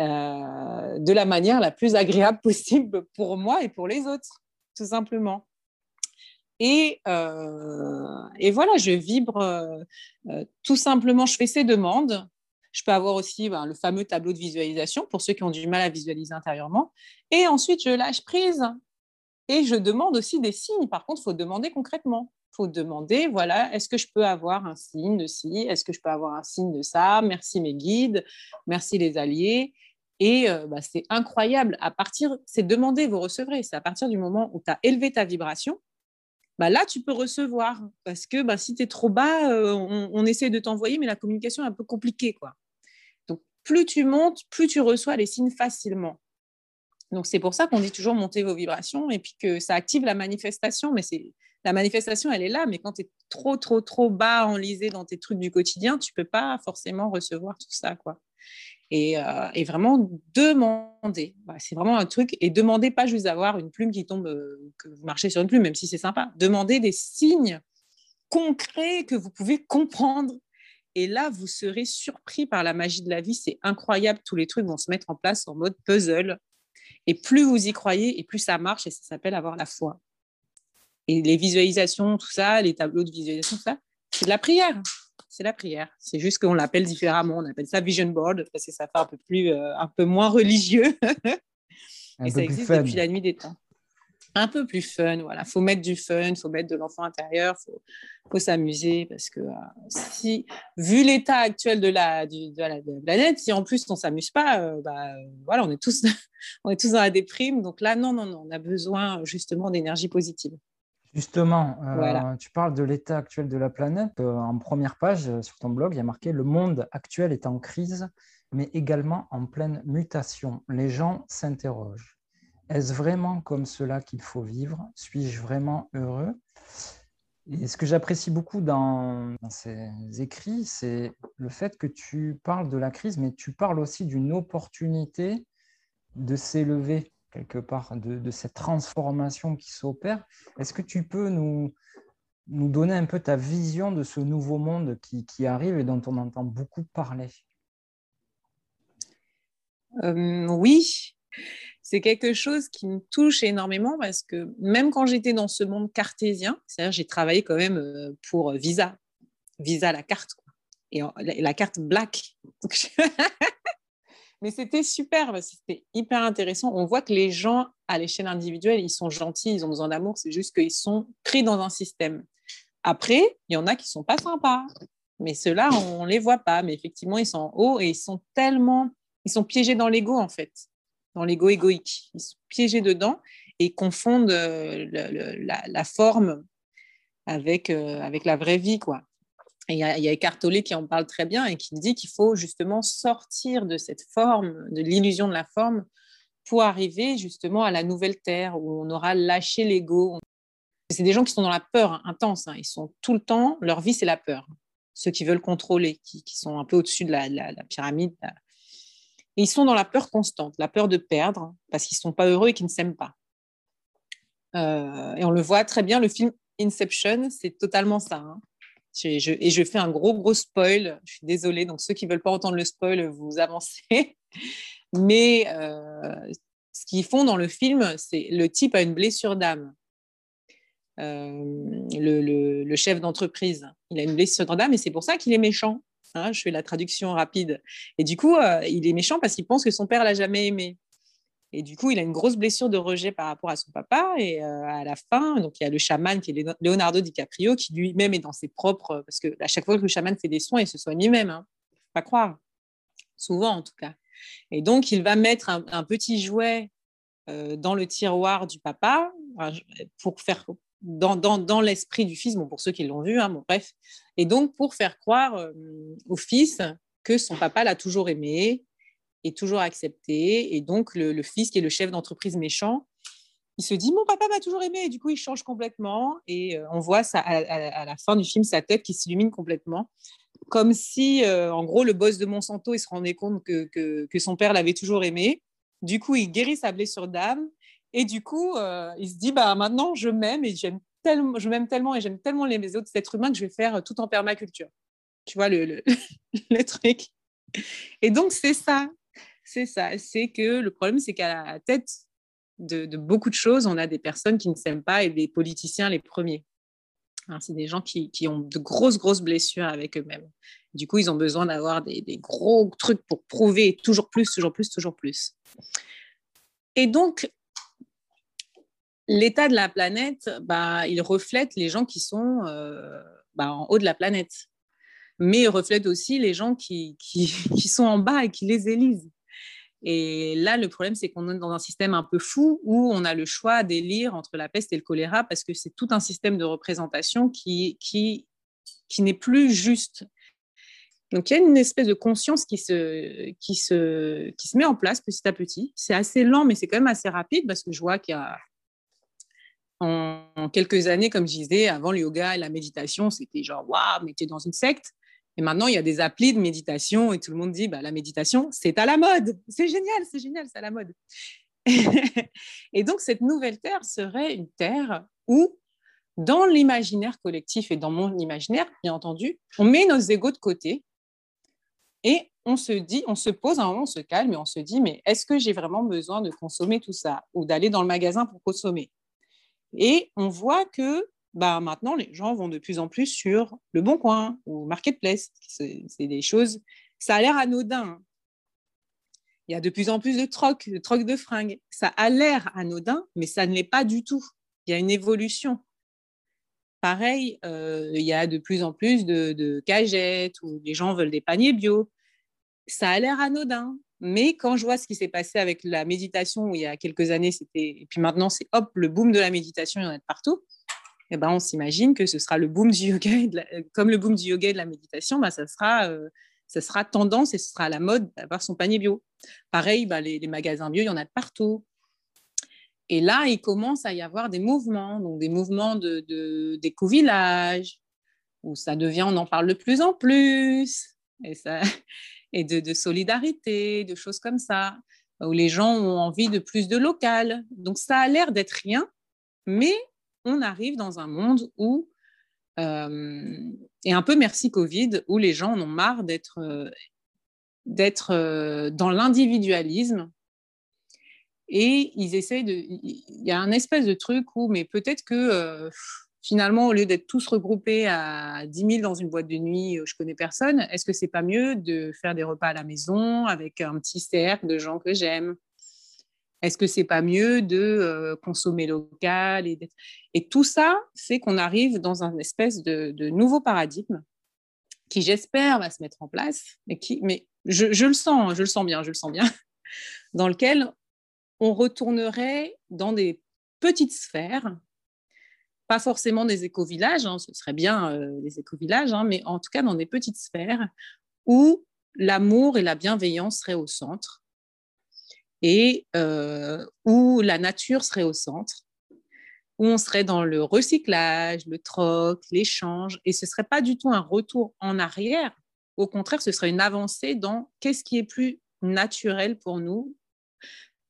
Speaker 2: de la manière la plus agréable possible pour moi et pour les autres, tout simplement. Euh, et, voilà, je vibre euh, euh, tout simplement, je fais ces demandes. Je peux avoir aussi ben, le fameux tableau de visualisation pour ceux qui ont du mal à visualiser intérieurement. Et ensuite, je lâche prise et je demande aussi des signes. Par contre, il faut demander concrètement. Faut demander, voilà, est-ce que je peux avoir un signe de ci? Est-ce que je peux avoir un signe de ça? Merci mes guides, merci les alliés. Et bah, c'est incroyable. À partir, c'est demander, vous recevrez. C'est à partir du moment où tu as élevé ta vibration, bah, là, tu peux recevoir. Parce que bah, si tu es trop bas, euh, on, essaie de t'envoyer, mais la communication est un peu compliquée. Quoi. Donc, plus tu montes, plus tu reçois les signes facilement. Donc, c'est pour ça qu'on dit toujours monter vos vibrations et puis que ça active la manifestation. Mais c'est la manifestation, elle est là. Mais quand tu es trop, trop, trop bas enlisé dans tes trucs du quotidien, tu peux pas forcément recevoir tout ça. quoi. Euh, et, vraiment demander. Bah, c'est vraiment un truc. Et demander pas juste d'avoir une plume qui tombe, euh, que vous marchez sur une plume, même si c'est sympa. Demander des signes concrets que vous pouvez comprendre. Et là, vous serez surpris par la magie de la vie. C'est incroyable. Tous les trucs vont se mettre en place en mode puzzle. Et plus vous y croyez, et plus ça marche. Et ça s'appelle avoir la foi. Et les visualisations, tout ça, les tableaux de visualisation, tout ça, c'est de la prière c'est la prière. C'est juste qu'on l'appelle différemment. On appelle ça vision board parce que ça fait un peu plus, euh, un peu moins religieux. et ça existe depuis la nuit des temps. Un peu plus fun, voilà. Faut mettre du fun, faut mettre de l'enfant intérieur, faut, faut s'amuser parce que euh, si, vu l'état actuel de la, de, la, planète, si en plus on s'amuse pas, euh, bah, voilà, on est tous, on est tous dans la déprime. Donc là, non, non, non, on a besoin justement d'énergie positive.
Speaker 1: Justement, euh, tu parles de l'état actuel de la planète. Euh, en première page euh, sur ton blog, il y a marqué Le monde actuel est en crise, mais également en pleine mutation. Les gens s'interrogent. Est-ce vraiment comme cela qu'il faut vivre? Suis-je vraiment heureux? Et ce que j'apprécie beaucoup dans, dans ces écrits, c'est le fait que tu parles de la crise, mais tu parles aussi d'une opportunité de s'élever quelque part de, cette transformation qui s'opère. Est-ce que tu peux nous, nous donner un peu ta vision de ce nouveau monde qui, arrive et dont on entend beaucoup parler?
Speaker 2: Euh, Oui, c'est quelque chose qui me touche énormément parce que même quand j'étais dans ce monde cartésien, c'est-à-dire j'ai travaillé quand même euh, pour Visa, Visa la carte, et la, carte black. Mais c'était super, c'était hyper intéressant. On voit que les gens à l'échelle individuelle, ils sont gentils, ils ont besoin d'amour, c'est juste qu'ils sont pris dans un système. Après, il y en a qui sont pas sympas, mais ceux-là, on ne les voit pas. Mais effectivement, ils sont en haut et ils sont tellement, ils sont piégés dans l'ego en fait, dans l'ego égoïque. Ils sont piégés dedans et confondent euh, la, forme avec, euh, avec la vraie vie, quoi il y, a, il Eckhart Tolle qui en parle très bien et qui dit qu'il faut justement sortir de cette forme, de l'illusion de la forme, pour arriver justement à la nouvelle terre où on aura lâché l'ego. C'est des gens qui sont dans la peur intense. Hein. Ils sont tout le temps, leur vie c'est la peur. Ceux qui veulent contrôler, qui, sont un peu au-dessus de la, pyramide. Et ils sont dans la peur constante, la peur de perdre parce qu'ils ne sont pas heureux et qu'ils ne s'aiment pas. Euh, et on le voit très bien, le film Inception, c'est totalement ça. Hein et je fais un gros, gros spoil. Je suis désolée. Donc, ceux qui ne veulent pas entendre le spoil, vous avancez. Mais ce qu'ils font dans le film, c'est le type a une blessure d'âme. le, chef d'entreprise, il a une blessure d'âme et c'est pour ça qu'il est méchant. Hein, je fais la traduction rapide. Et du coup, il est méchant parce qu'il pense que son père l'a jamais aimé. Et du coup, il a une grosse blessure de rejet par rapport à son papa. Et euh, à la fin, donc il y a le chaman qui est Leonardo DiCaprio, qui lui-même est dans ses propres. Parce que à chaque fois que le chaman fait des soins, il se soigne lui-même. Hein. Pas croire. Souvent, en tout cas. Et donc, il va mettre un, petit jouet euh, dans le tiroir du papa pour faire. Dans, dans, dans l'esprit du fils, bon, pour ceux qui l'ont vu, hein, bon, bref. Et donc, pour faire croire euh, au fils que son papa l'a toujours aimé, est toujours accepté. Et donc, le, fils, qui est le chef d'entreprise méchant, il se dit Mon papa m'a toujours aimé. Et du coup, il change complètement. Et euh, on voit ça, à, la fin du film sa tête qui s'illumine complètement. Comme si, euh, en gros, le boss de Monsanto, il se rendait compte que, que, son père l'avait toujours aimé. Du coup, il guérit sa blessure d'âme. Et du coup, euh, il se dit bah, Maintenant, je m'aime et j'aime tellement, je m'aime tellement et j'aime tellement les autres êtres humains que je vais faire tout en permaculture. Tu vois le, le, le truc. Et donc, c'est ça c'est ça. C'est que le problème, c'est qu'à la tête de, beaucoup de choses, on a des personnes qui ne s'aiment pas et des politiciens les premiers. Hein, c'est des gens qui, ont de grosses, grosses blessures avec eux-mêmes. Du coup, ils ont besoin d'avoir des, gros trucs pour prouver toujours plus, toujours plus, toujours plus. Et donc, l'état de la planète, bah, il reflète les gens qui sont euh, bah, en haut de la planète. Mais il reflète aussi les gens qui, qui sont en bas et qui les élisent. Et là, le problème, c'est qu'on est dans un système un peu fou où on a le choix d'élire entre la peste et le choléra parce que c'est tout un système de représentation qui, qui, qui n'est plus juste. Donc, il y a une espèce de conscience qui se, qui, se, qui se met en place petit à petit. C'est assez lent, mais c'est quand même assez rapide parce que je vois qu'il y a en, quelques années, comme je disais, avant le yoga et la méditation, c'était genre, waouh, mais tu es dans une secte. Et maintenant, il y a des applis de méditation et tout le monde dit, bah, la méditation, c'est à la mode. C'est génial, c'est génial, c'est à la mode. et donc, cette nouvelle Terre serait une Terre où, dans l'imaginaire collectif et dans mon imaginaire, bien entendu, on met nos égaux de côté et on se dit, on se pose un moment, on se calme et on se dit, mais est-ce que j'ai vraiment besoin de consommer tout ça ou d'aller dans le magasin pour consommer? Et on voit que bah, maintenant, les gens vont de plus en plus sur le Bon Coin ou Marketplace. C'est des choses, ça a l'air anodin. Il y a de plus en plus de troc, de troc de fringues. Ça a l'air anodin, mais ça ne l'est pas du tout. Il y a une évolution. Pareil, euh, il y a de plus en plus de, de cagettes où les gens veulent des paniers bio. Ça a l'air anodin, mais quand je vois ce qui s'est passé avec la méditation, où il y a quelques années, c'était, et puis maintenant, c'est hop, le boom de la méditation, il y en a de partout. Eh ben, on s'imagine que ce sera le boom du yoga, euh, comme le boom du yoga et de la méditation, bah, ça, sera, euh, ça sera tendance et ce sera à la mode d'avoir son panier bio. Pareil, bah, les, magasins bio, il y en a de partout. Et là, il commence à y avoir des mouvements, donc des mouvements de, d'éco-village, où ça devient, on en parle de plus en plus, et, ça, et de, de solidarité, de choses comme ça, où les gens ont envie de plus de local. Donc ça a l'air d'être rien, mais on arrive dans un monde où, euh, et un peu merci Covid, où les gens en ont marre d'être euh, euh, dans l'individualisme et ils essayent de. Il y a un espèce de truc où, mais peut-être que finalement, au lieu d'être tous regroupés à 10 000 dans une boîte de nuit, je connais personne, est-ce que c'est pas mieux de faire des repas à la maison avec un petit cercle de gens que j'aime? Est-ce que c'est pas mieux de euh, consommer local et, tout ça fait qu'on arrive dans un espèce de, nouveau paradigme qui, j'espère, va se mettre en place, mais qui, mais je, le sens, je le sens bien, je le sens bien, dans lequel on retournerait dans des petites sphères, pas forcément des éco-villages, hein, ce serait bien euh, des éco-villages, hein, mais en tout cas dans des petites sphères où l'amour et la bienveillance seraient au centre et euh, où la nature serait au centre, où on serait dans le recyclage, le troc, l'échange, et ce ne serait pas du tout un retour en arrière. Au contraire, ce serait une avancée dans qu'est-ce qui est plus naturel pour nous.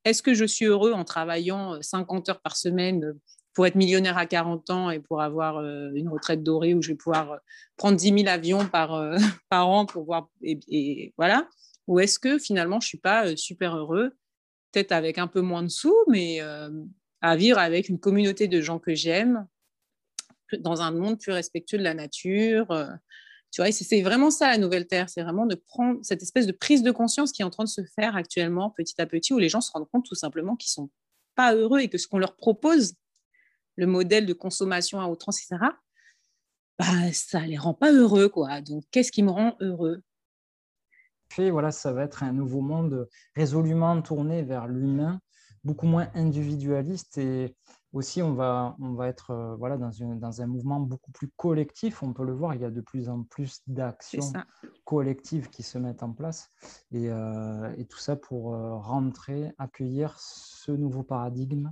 Speaker 2: Est-ce que je suis heureux en travaillant 50 heures par semaine pour être millionnaire à 40 ans et pour avoir euh, une retraite dorée où je vais pouvoir euh, prendre 10 000 avions par, par an pour voir. et voilà? Ou est-ce que finalement, je ne suis pas super heureux, peut-être avec un peu moins de sous, mais à vivre avec une communauté de gens que j'aime, dans un monde plus respectueux de la nature. Tu vois, c'est vraiment ça la nouvelle terre, c'est vraiment de prendre cette espèce de prise de conscience qui est en train de se faire actuellement petit à petit, où les gens se rendent compte tout simplement qu'ils sont pas heureux et que ce qu'on leur propose, le modèle de consommation à outrance, etc., bah, ça les rend pas heureux, quoi. Donc, qu'est-ce qui me rend heureux?
Speaker 1: Voilà, ça va être un nouveau monde résolument tourné vers l'humain, beaucoup moins individualiste et aussi on va, on va être euh, voilà, dans, dans, un mouvement beaucoup plus collectif. On peut le voir, il y a de plus en plus d'actions collectives qui se mettent en place et, euh, et tout ça pour euh, rentrer, accueillir ce nouveau paradigme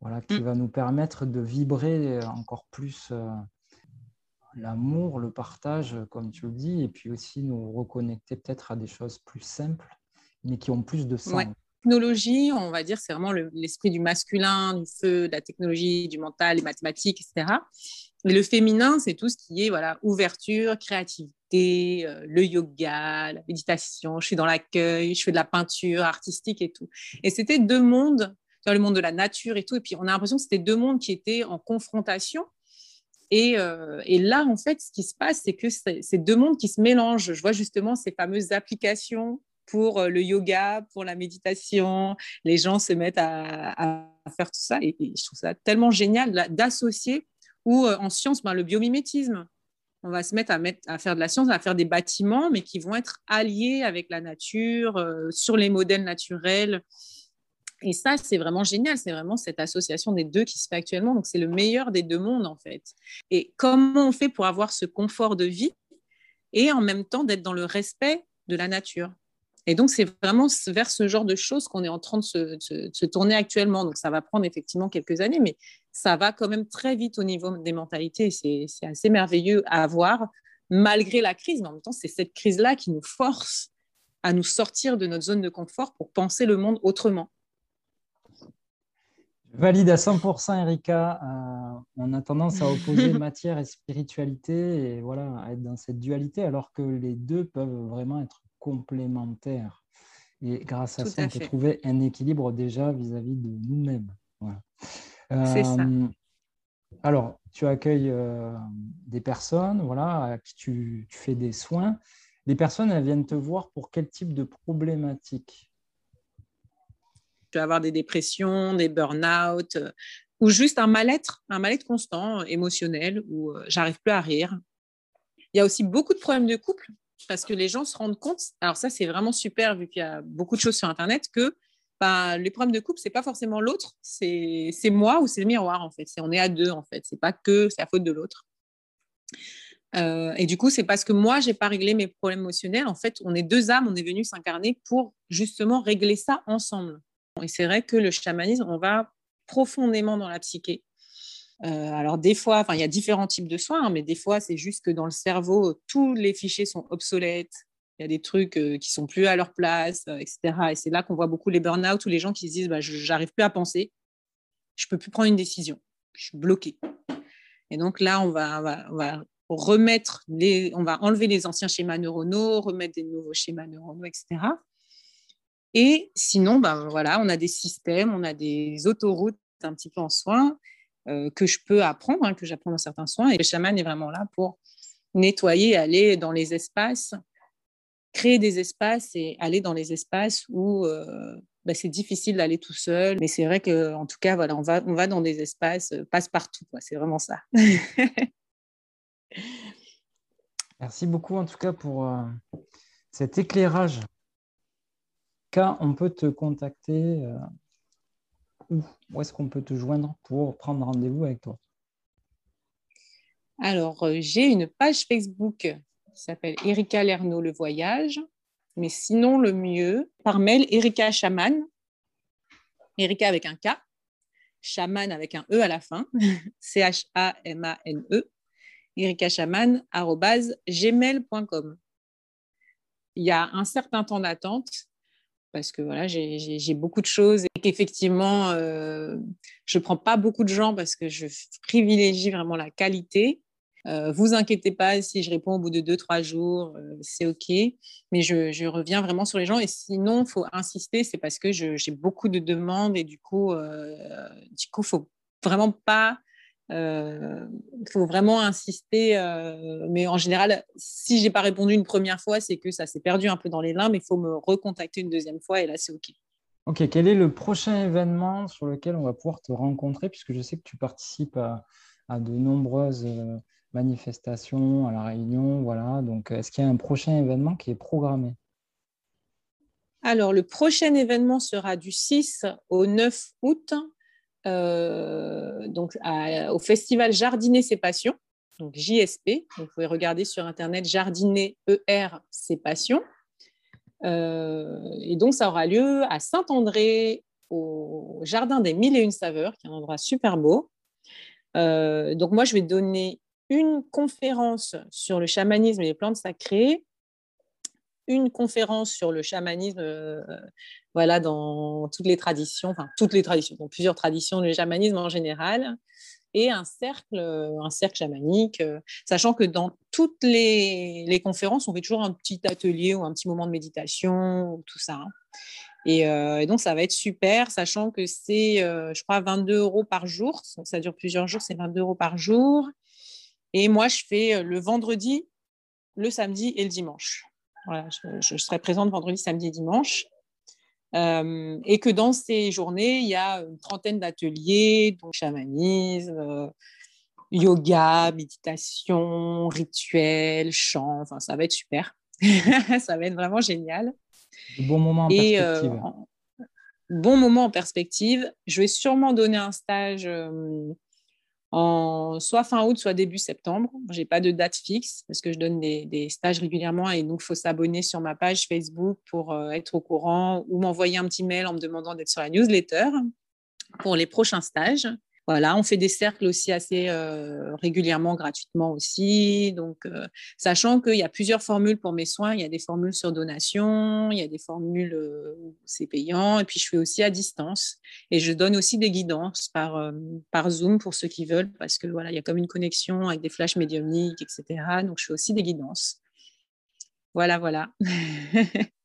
Speaker 1: voilà, qui mm. va nous permettre de vibrer encore plus l'amour, le partage, comme tu le dis, et puis aussi nous reconnecter peut-être à des choses plus simples, mais qui ont plus de sens
Speaker 2: technologie, on va dire, c'est vraiment l'esprit du masculin, du feu, de la technologie, du mental, les mathématiques, etc. Mais le féminin, c'est tout ce qui est voilà, ouverture, créativité, euh, le yoga, la méditation. Je suis dans l'accueil, je fais de la peinture artistique et tout. Et c'était deux mondes, dans le monde de la nature et tout. Et puis, on a l'impression que c'était deux mondes qui étaient en confrontation. Et, euh, et, là, en fait, ce qui se passe, c'est que c'est deux mondes qui se mélangent. Je vois justement ces fameuses applications pour euh, le yoga, pour la méditation. Les gens se mettent à, faire tout ça et, je trouve ça tellement génial d'associer ou euh, en science, ben, le biomimétisme. On va se mettre à, faire de la science, à faire des bâtiments, mais qui vont être alliés avec la nature, sur les modèles naturels. Et ça, c'est vraiment génial. C'est vraiment cette association des deux qui se fait actuellement. Donc, c'est le meilleur des deux mondes, en fait. Et comment on fait pour avoir ce confort de vie et en même temps d'être dans le respect de la nature? Et donc, c'est vraiment vers ce genre de choses qu'on est en train de se, tourner actuellement. Donc, ça va prendre effectivement quelques années, mais ça va quand même très vite au niveau des mentalités. C'est assez merveilleux à voir, malgré la crise. Mais en même temps, c'est cette crise-là qui nous force à nous sortir de notre zone de confort pour penser le monde autrement.
Speaker 1: Valide à 100%, Erika. Euh, on a tendance à opposer matière et spiritualité et voilà, à être dans cette dualité, alors que les deux peuvent vraiment être complémentaires. Et grâce à ça, on peut trouver un équilibre déjà vis-à-vis de nous-mêmes. Voilà. Euh, alors, tu accueilles euh, des personnes voilà, à qui tu, fais des soins. Les personnes, elles viennent te voir pour quel type de problématique?
Speaker 2: Avoir des dépressions, des burn-out, euh, ou juste un mal-être, un mal-être constant, émotionnel, où j'arrive plus à rire. Il y a aussi beaucoup de problèmes de couple parce que les gens se rendent compte, alors ça c'est vraiment super vu qu'il y a beaucoup de choses sur Internet, que bah, les problèmes de couple, c'est pas forcément l'autre, c'est moi ou c'est le miroir en fait. on est à deux en fait, c'est pas que c'est la faute de l'autre. Euh, et du coup, c'est parce que moi, j'ai pas réglé mes problèmes émotionnels. En fait, on est deux âmes, on est venu s'incarner pour justement régler ça ensemble. Et c'est vrai que le chamanisme, on va profondément dans la psyché. Euh, alors des fois, il y a différents types de soins, hein, mais des fois, c'est juste que dans le cerveau, tous les fichiers sont obsolètes. Il y a des trucs euh, qui sont plus à leur place, euh, etc. Et c'est là qu'on voit beaucoup les burn-out ou les gens qui se disent bah, j'arrive plus à penser, je peux plus prendre une décision, je suis bloqué. Et donc là, on va, remettre les, on va enlever les anciens schémas neuronaux, remettre des nouveaux schémas neuronaux, etc. Et sinon, ben voilà, on a des systèmes, on a des autoroutes un petit peu en soins euh, que je peux apprendre, hein, que j'apprends dans certains soins. Et le chaman est vraiment là pour nettoyer, aller dans les espaces, créer des espaces et aller dans les espaces où euh, bah, c'est difficile d'aller tout seul. Mais c'est vrai qu'en tout cas, voilà, on, va, on va dans des espaces euh, passe-partout. C'est vraiment ça.
Speaker 1: Merci beaucoup en tout cas pour cet éclairage. On peut te contacter où, est-ce qu'on peut te joindre pour prendre rendez-vous avec toi?
Speaker 2: Alors, euh, j'ai une page Facebook qui s'appelle Erika Lernaud Le Voyage. Mais sinon, le mieux, par mail, Erika Chaman. Erika avec un K. Chaman avec un E à la fin. C-H-A-M-A-N-E. Erika Chaman, gmail.com. Il y a un certain temps d'attente parce que voilà, j'ai beaucoup de choses et qu'effectivement, euh, je ne prends pas beaucoup de gens parce que je privilégie vraiment la qualité. Euh, vous inquiétez pas si je réponds au bout de deux, trois jours, euh, c'est OK. Mais je, reviens vraiment sur les gens. Et sinon, il faut insister, c'est parce que j'ai beaucoup de demandes et du coup, du coup, faut vraiment pas. Il faut vraiment insister, mais en général, si j'ai pas répondu une première fois, c'est que ça s'est perdu un peu dans les limbes. Il faut me recontacter une deuxième fois et là, c'est OK.
Speaker 1: Ok, quel est le prochain événement sur lequel on va pouvoir te rencontrer, puisque je sais que tu participes à, à de nombreuses manifestation à La Réunion. Voilà. Donc, est-ce qu'il y a un prochain événement qui est programmé?
Speaker 2: Alors, le prochain événement sera du 6 au 9 août, euh, donc au festival Jardiner ses passions, donc JSP. vous pouvez regarder sur Internet Jardiner ER ses passions. Euh, et donc, ça aura lieu à Saint-André, au Jardin des Mille et Une Saveurs, qui est un endroit super beau. Euh, donc, moi, je vais donner une conférence sur le chamanisme et les plantes sacrées, une conférence sur le chamanisme, euh, voilà, dans toutes les traditions, enfin toutes les traditions, dans plusieurs traditions, le chamanisme en général, et un cercle, un cercle chamanique, euh, sachant que dans toutes les, conférences, on fait toujours un petit atelier ou un petit moment de méditation, tout ça. Hein. Euh, et, donc, ça va être super, sachant que c'est, je crois, 22 euros par jour. ça dure plusieurs jours, c'est 22 euros par jour. Et moi, je fais euh, le vendredi, le samedi et le dimanche. Voilà, je, serai présente vendredi, samedi et dimanche. Euh, et que dans ces journées, il y a une trentaine d'ateliers, donc chamanisme, euh, yoga, méditation, rituel, chant. Enfin, ça va être super. ça va être vraiment génial.
Speaker 1: Bon moment en perspective.
Speaker 2: bon moment en perspective. Je vais sûrement donner un stage en soit fin août, soit début septembre. Je n'ai pas de date fixe parce que je donne des, stages régulièrement et donc il faut s'abonner sur ma page Facebook pour euh, être au courant ou m'envoyer un petit mail en me demandant d'être sur la newsletter pour les prochains stages. Voilà, on fait des cercles aussi assez euh, régulièrement, gratuitement aussi. Donc, euh, sachant qu'il y a plusieurs formules pour mes soins, il y a des formules sur donation, il y a des formules où c'est payant, et puis je fais aussi à distance. Et je donne aussi des guidances par, par Zoom pour ceux qui veulent, parce que voilà, il y a comme une connexion avec des flashs médiumniques, etc. Donc, je fais aussi des guidances. Voilà, voilà.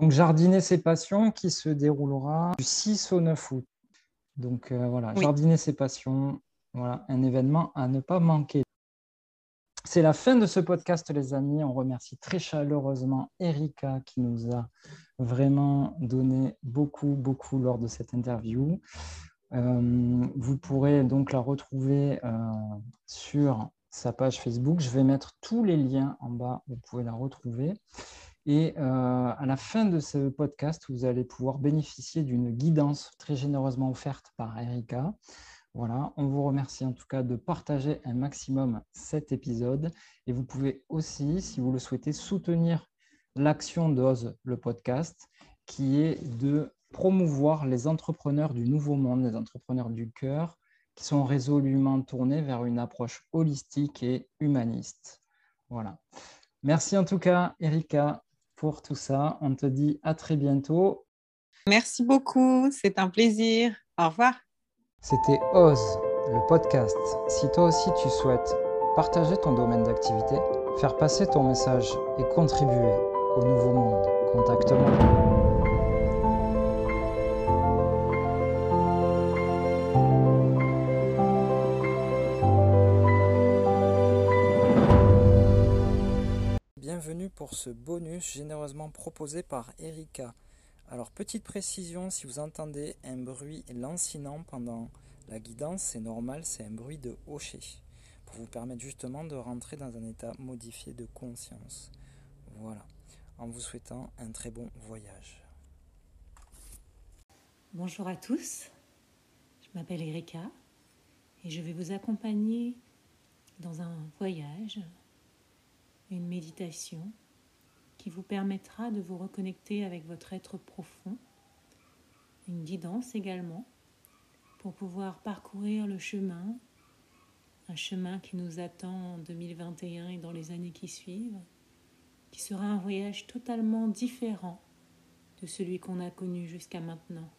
Speaker 1: Donc, Jardiner ses passions qui se déroulera du 6 au 9 août. Donc euh, voilà, jardiner ses passions, voilà, un événement à ne pas manquer. C'est la fin de ce podcast, les amis. On remercie très chaleureusement Erika qui nous a vraiment donné beaucoup, beaucoup lors de cette interview. Euh, vous pourrez donc la retrouver euh, sur sa page Facebook. Je vais mettre tous les liens en bas, vous pouvez la retrouver. Et euh, à la fin de ce podcast, vous allez pouvoir bénéficier d'une guidance très généreusement offerte par Erika. Voilà, on vous remercie en tout cas de partager un maximum cet épisode. Et vous pouvez aussi, si vous le souhaitez, soutenir l'action d'Oz, le podcast, qui est de promouvoir les entrepreneurs du nouveau monde, les entrepreneurs du cœur, qui sont résolument tournés vers une approche holistique et humaniste. Voilà. Merci en tout cas, Erika pour tout ça. On te dit à très bientôt.
Speaker 2: Merci beaucoup, c'est un plaisir. Au revoir.
Speaker 1: C'était Ose, le podcast. Si toi aussi tu souhaites partager ton domaine d'activité, faire passer ton message et contribuer au nouveau monde, contacte-moi. Pour ce bonus généreusement proposé par Erika. Alors petite précision, si vous entendez un bruit lancinant pendant la guidance, c'est normal, c'est un bruit de hocher, pour vous permettre justement de rentrer dans un état modifié de conscience. Voilà, en vous souhaitant un très bon voyage.
Speaker 3: Bonjour à tous, je m'appelle Erika et je vais vous accompagner dans un voyage, une méditation qui vous permettra de vous reconnecter avec votre être profond, une guidance également, pour pouvoir parcourir le chemin, un chemin qui nous attend en 2021 et dans les années qui suivent, qui sera un voyage totalement différent de celui qu'on a connu jusqu'à maintenant.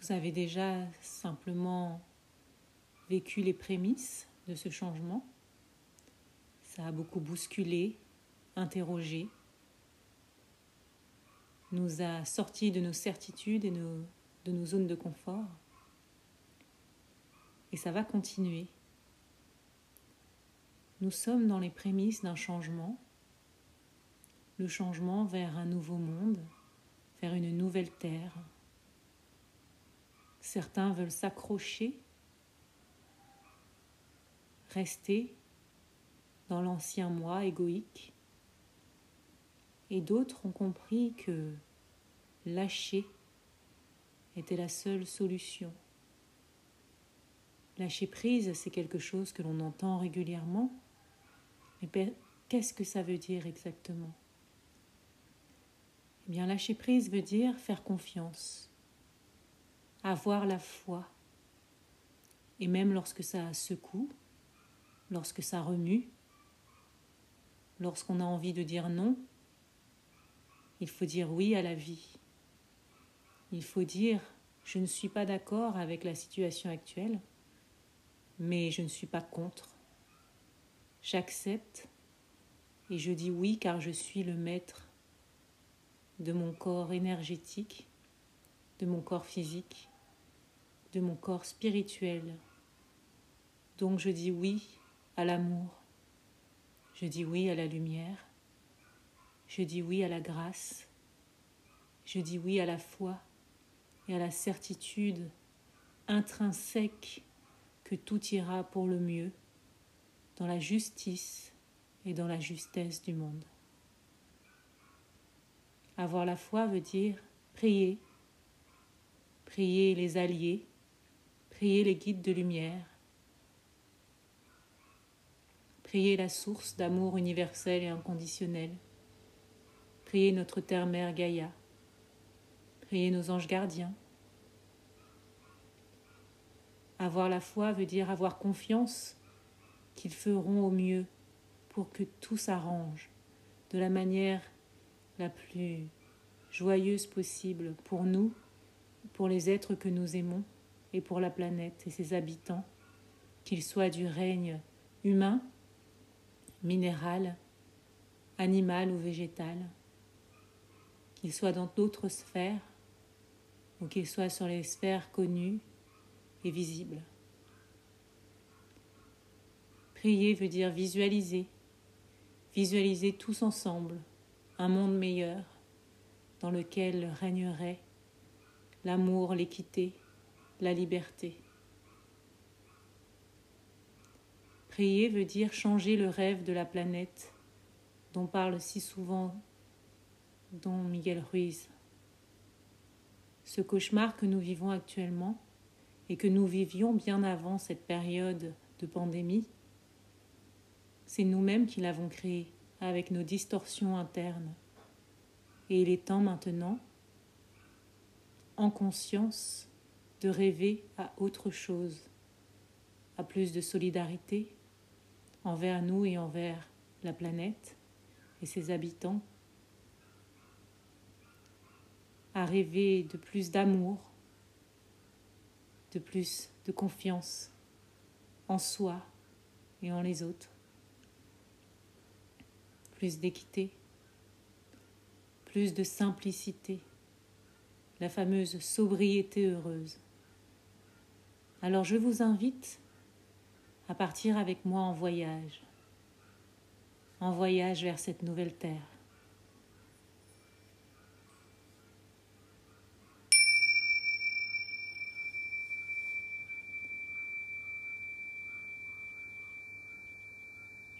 Speaker 3: Vous avez déjà simplement
Speaker 2: vécu les prémices de ce changement. Ça a beaucoup bousculé, interrogé, nous a sortis de nos certitudes et de nos zones de confort. Et ça va continuer. Nous sommes dans les prémices d'un changement, le changement vers un nouveau monde, vers une nouvelle terre. Certains veulent s'accrocher, rester dans l'ancien moi égoïque, et d'autres ont compris que lâcher était la seule solution. Lâcher prise, c'est quelque chose que l'on entend régulièrement, mais qu'est-ce que ça veut dire exactement? Eh bien, lâcher prise veut dire faire confiance, avoir la foi, et même lorsque ça secoue, lorsque ça remue, lorsqu'on a envie de dire non, il faut dire oui à la vie. Il faut dire je ne suis pas d'accord avec la situation actuelle, mais je ne suis pas contre. J'accepte et je dis oui car je suis le maître de mon corps énergétique, de mon corps physique, de mon corps spirituel. Donc je dis oui à l'amour, je dis oui à la lumière, je dis oui à la grâce. Je dis oui à la foi et à la certitude intrinsèque que tout ira pour le mieux dans la justice et dans la justesse du monde. Avoir la foi veut dire prier, prier les alliés, prier les guides de lumière, prier la source d'amour universel et inconditionnel Priez notre terre-mère Gaïa. Priez nos anges gardiens. Avoir la foi veut dire avoir confiance qu'ils feront au mieux pour que tout s'arrange de la manière la plus joyeuse possible pour nous, pour les êtres que nous aimons et pour la planète et ses habitants, qu'ils soient du règne humain, minéral, animal ou végétal qu'il soit dans d'autres sphères ou qu'il soit sur les sphères connues et visibles. Prier veut dire visualiser, visualiser tous ensemble un monde meilleur dans lequel régnerait l'amour, l'équité, la liberté. Prier veut dire changer le rêve de la planète dont parle si souvent dont Miguel Ruiz. Ce cauchemar que nous vivons actuellement et que nous vivions bien avant cette période de pandémie, c'est nous-mêmes qui l'avons créé avec nos distorsions internes. Et il est temps maintenant, en conscience, de rêver à autre chose, à plus de solidarité envers nous et envers la planète et ses habitants à rêver de plus d'amour, de plus de confiance en soi et en les autres, plus d'équité, plus de simplicité, la fameuse sobriété heureuse. Alors je vous invite à partir avec moi en voyage, en voyage vers cette nouvelle terre.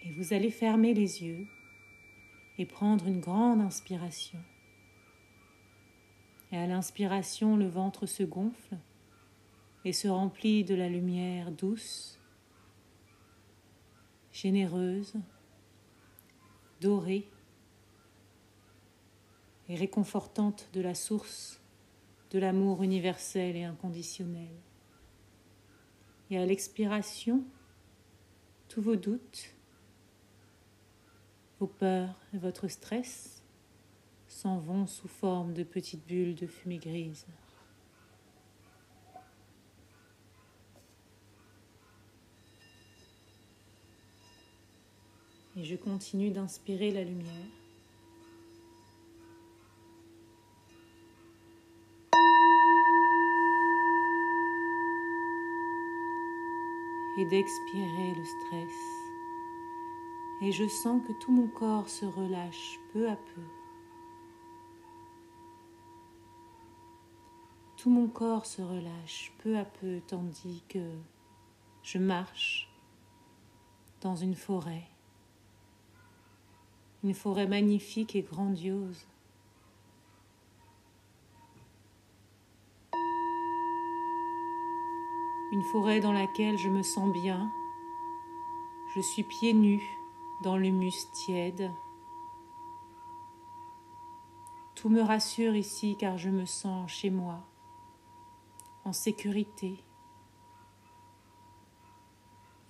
Speaker 2: Vous allez fermer les yeux et prendre une grande inspiration. Et à l'inspiration, le ventre se gonfle et se remplit de la lumière douce, généreuse, dorée et réconfortante de la source de l'amour universel et inconditionnel. Et à l'expiration, tous vos doutes, vos peurs et votre stress s'en vont sous forme de petites bulles de fumée grise. Et je continue d'inspirer la lumière. et d'expirer le stress. Et je sens que tout mon corps se relâche peu à peu. Tout mon corps se relâche peu à peu tandis que je marche dans une forêt une forêt magnifique et grandiose. Une forêt dans laquelle je me sens bien. Je suis pieds nus dans l'humus tiède. Tout me rassure ici car je me sens chez moi, en sécurité.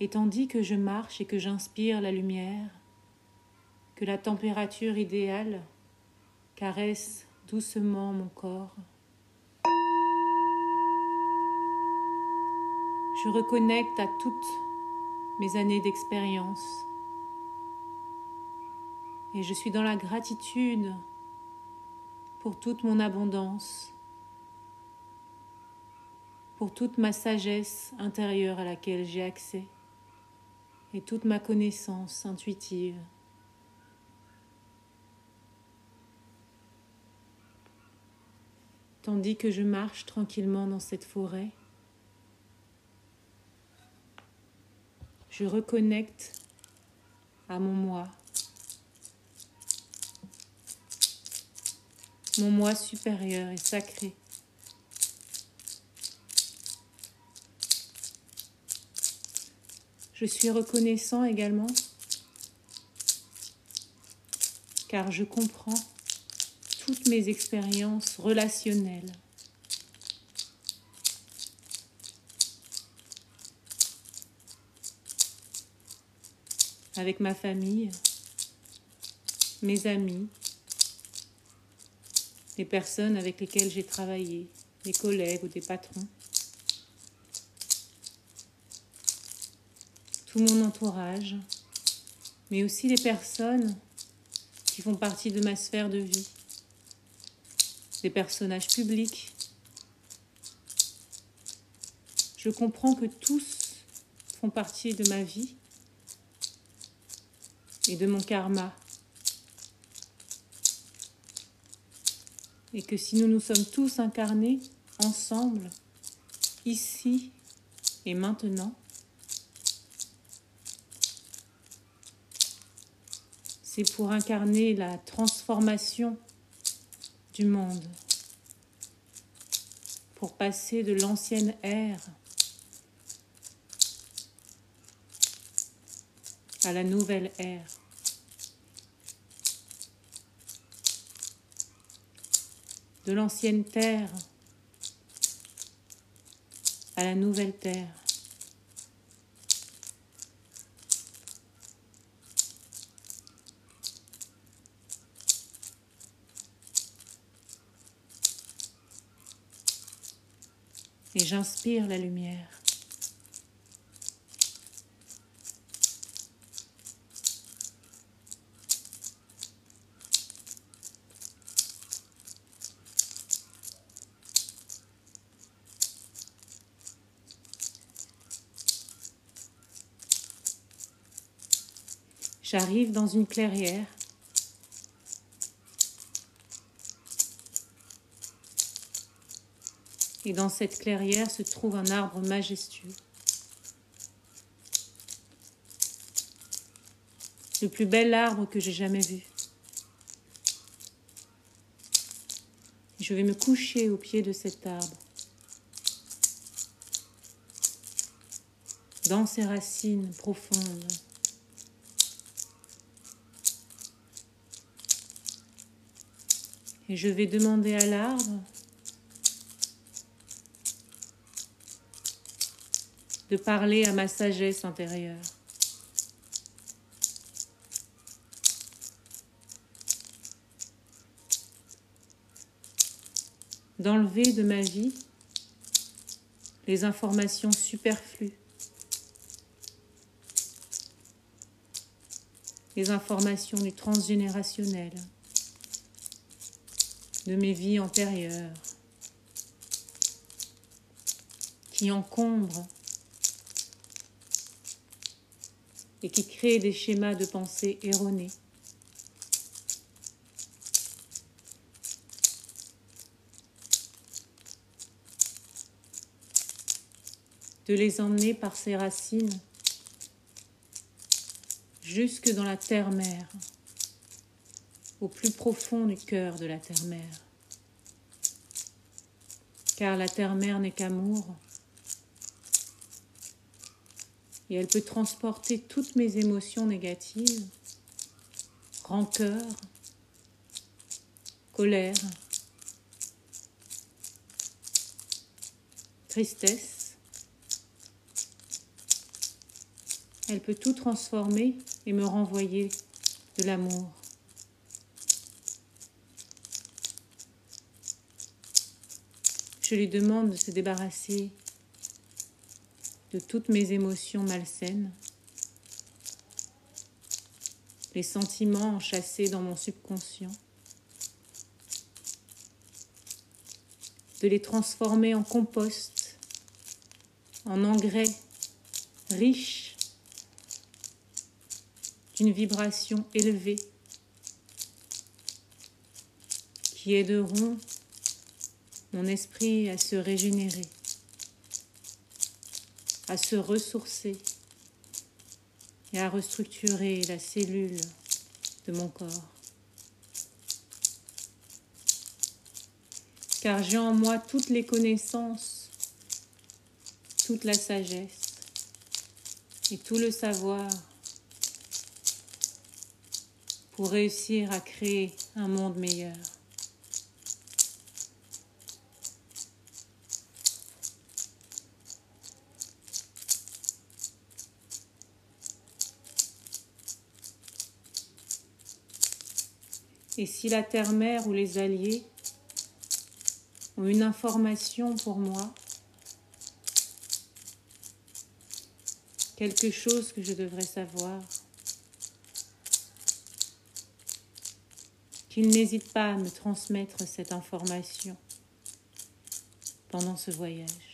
Speaker 2: Et tandis que je marche et que j'inspire la lumière, que la température idéale caresse doucement mon corps. Je reconnecte à toutes mes années d'expérience et je suis dans la gratitude pour toute mon abondance, pour toute ma sagesse intérieure à laquelle j'ai accès et toute ma connaissance intuitive. tandis que je marche tranquillement dans cette forêt. Je reconnecte à mon moi, mon moi supérieur et sacré. Je suis reconnaissant également car je comprends toutes mes expériences relationnelles. Avec ma famille, mes amis, les personnes avec lesquelles j'ai travaillé, des collègues ou des patrons. Tout mon entourage, mais aussi les personnes qui font partie de ma sphère de vie des personnages publics. Je comprends que tous font partie de ma vie et de mon karma. Et que si nous nous sommes tous incarnés ensemble, ici et maintenant, c'est pour incarner la transformation du monde pour passer de l'ancienne ère à la nouvelle ère. De l'ancienne terre à la nouvelle terre. et j'inspire la lumière. J'arrive dans une clairière et dans cette clairière se trouve un arbre majestueux. Le plus bel arbre que j'ai jamais vu. Je vais me coucher au pied de cet arbre. Dans ses racines profondes. Et je vais demander à l'arbre de parler à ma sagesse intérieure. D'enlever de ma vie les informations superflues. les informations du transgénérationnel, de mes vies antérieures, qui encombrent et qui créent des schémas de pensée erronés. de les emmener par ses racines jusque dans la terre-mère, au plus profond du cœur de la terre-mère. Car la terre-mère n'est qu'amour, et elle peut transporter toutes mes émotions négatives, rancœur, colère, tristesse, Elle peut tout transformer et me renvoyer de l'amour. Je lui demande de se débarrasser de toutes mes émotions malsaines, les sentiments enchâssés dans mon subconscient, de les transformer en compost, en engrais riche d'une vibration élevée qui aideront mon esprit à se régénérer, à se ressourcer et à restructurer la cellule de mon corps. Car j'ai en moi toutes les connaissances, toute la sagesse et tout le savoir pour réussir à créer un monde meilleur. Et si la terre-mère ou les alliés ont une information pour moi, quelque chose que je devrais savoir, qu'il n'hésite pas à me transmettre cette information pendant ce voyage.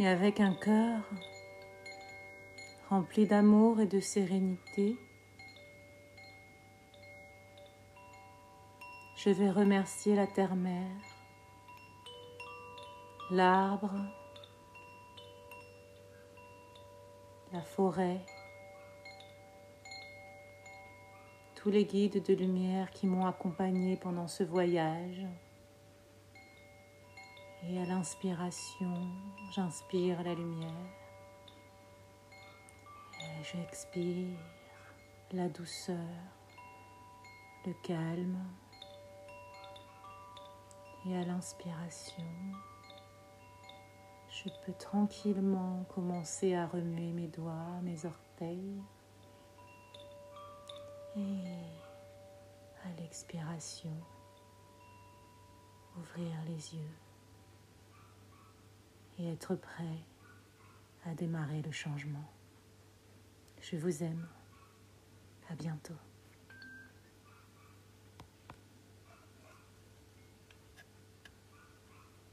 Speaker 2: Et avec un cœur rempli d'amour et de sérénité, je vais remercier la terre-mère, l'arbre, la forêt, tous les guides de lumière qui m'ont accompagné pendant ce voyage. Et à l'inspiration, j'inspire la lumière. Et j'expire la douceur, le calme. Et à l'inspiration, je peux tranquillement commencer à remuer mes doigts, mes orteils. Et à l'expiration, ouvrir les yeux et être prêt à démarrer le changement. Je vous aime. À bientôt.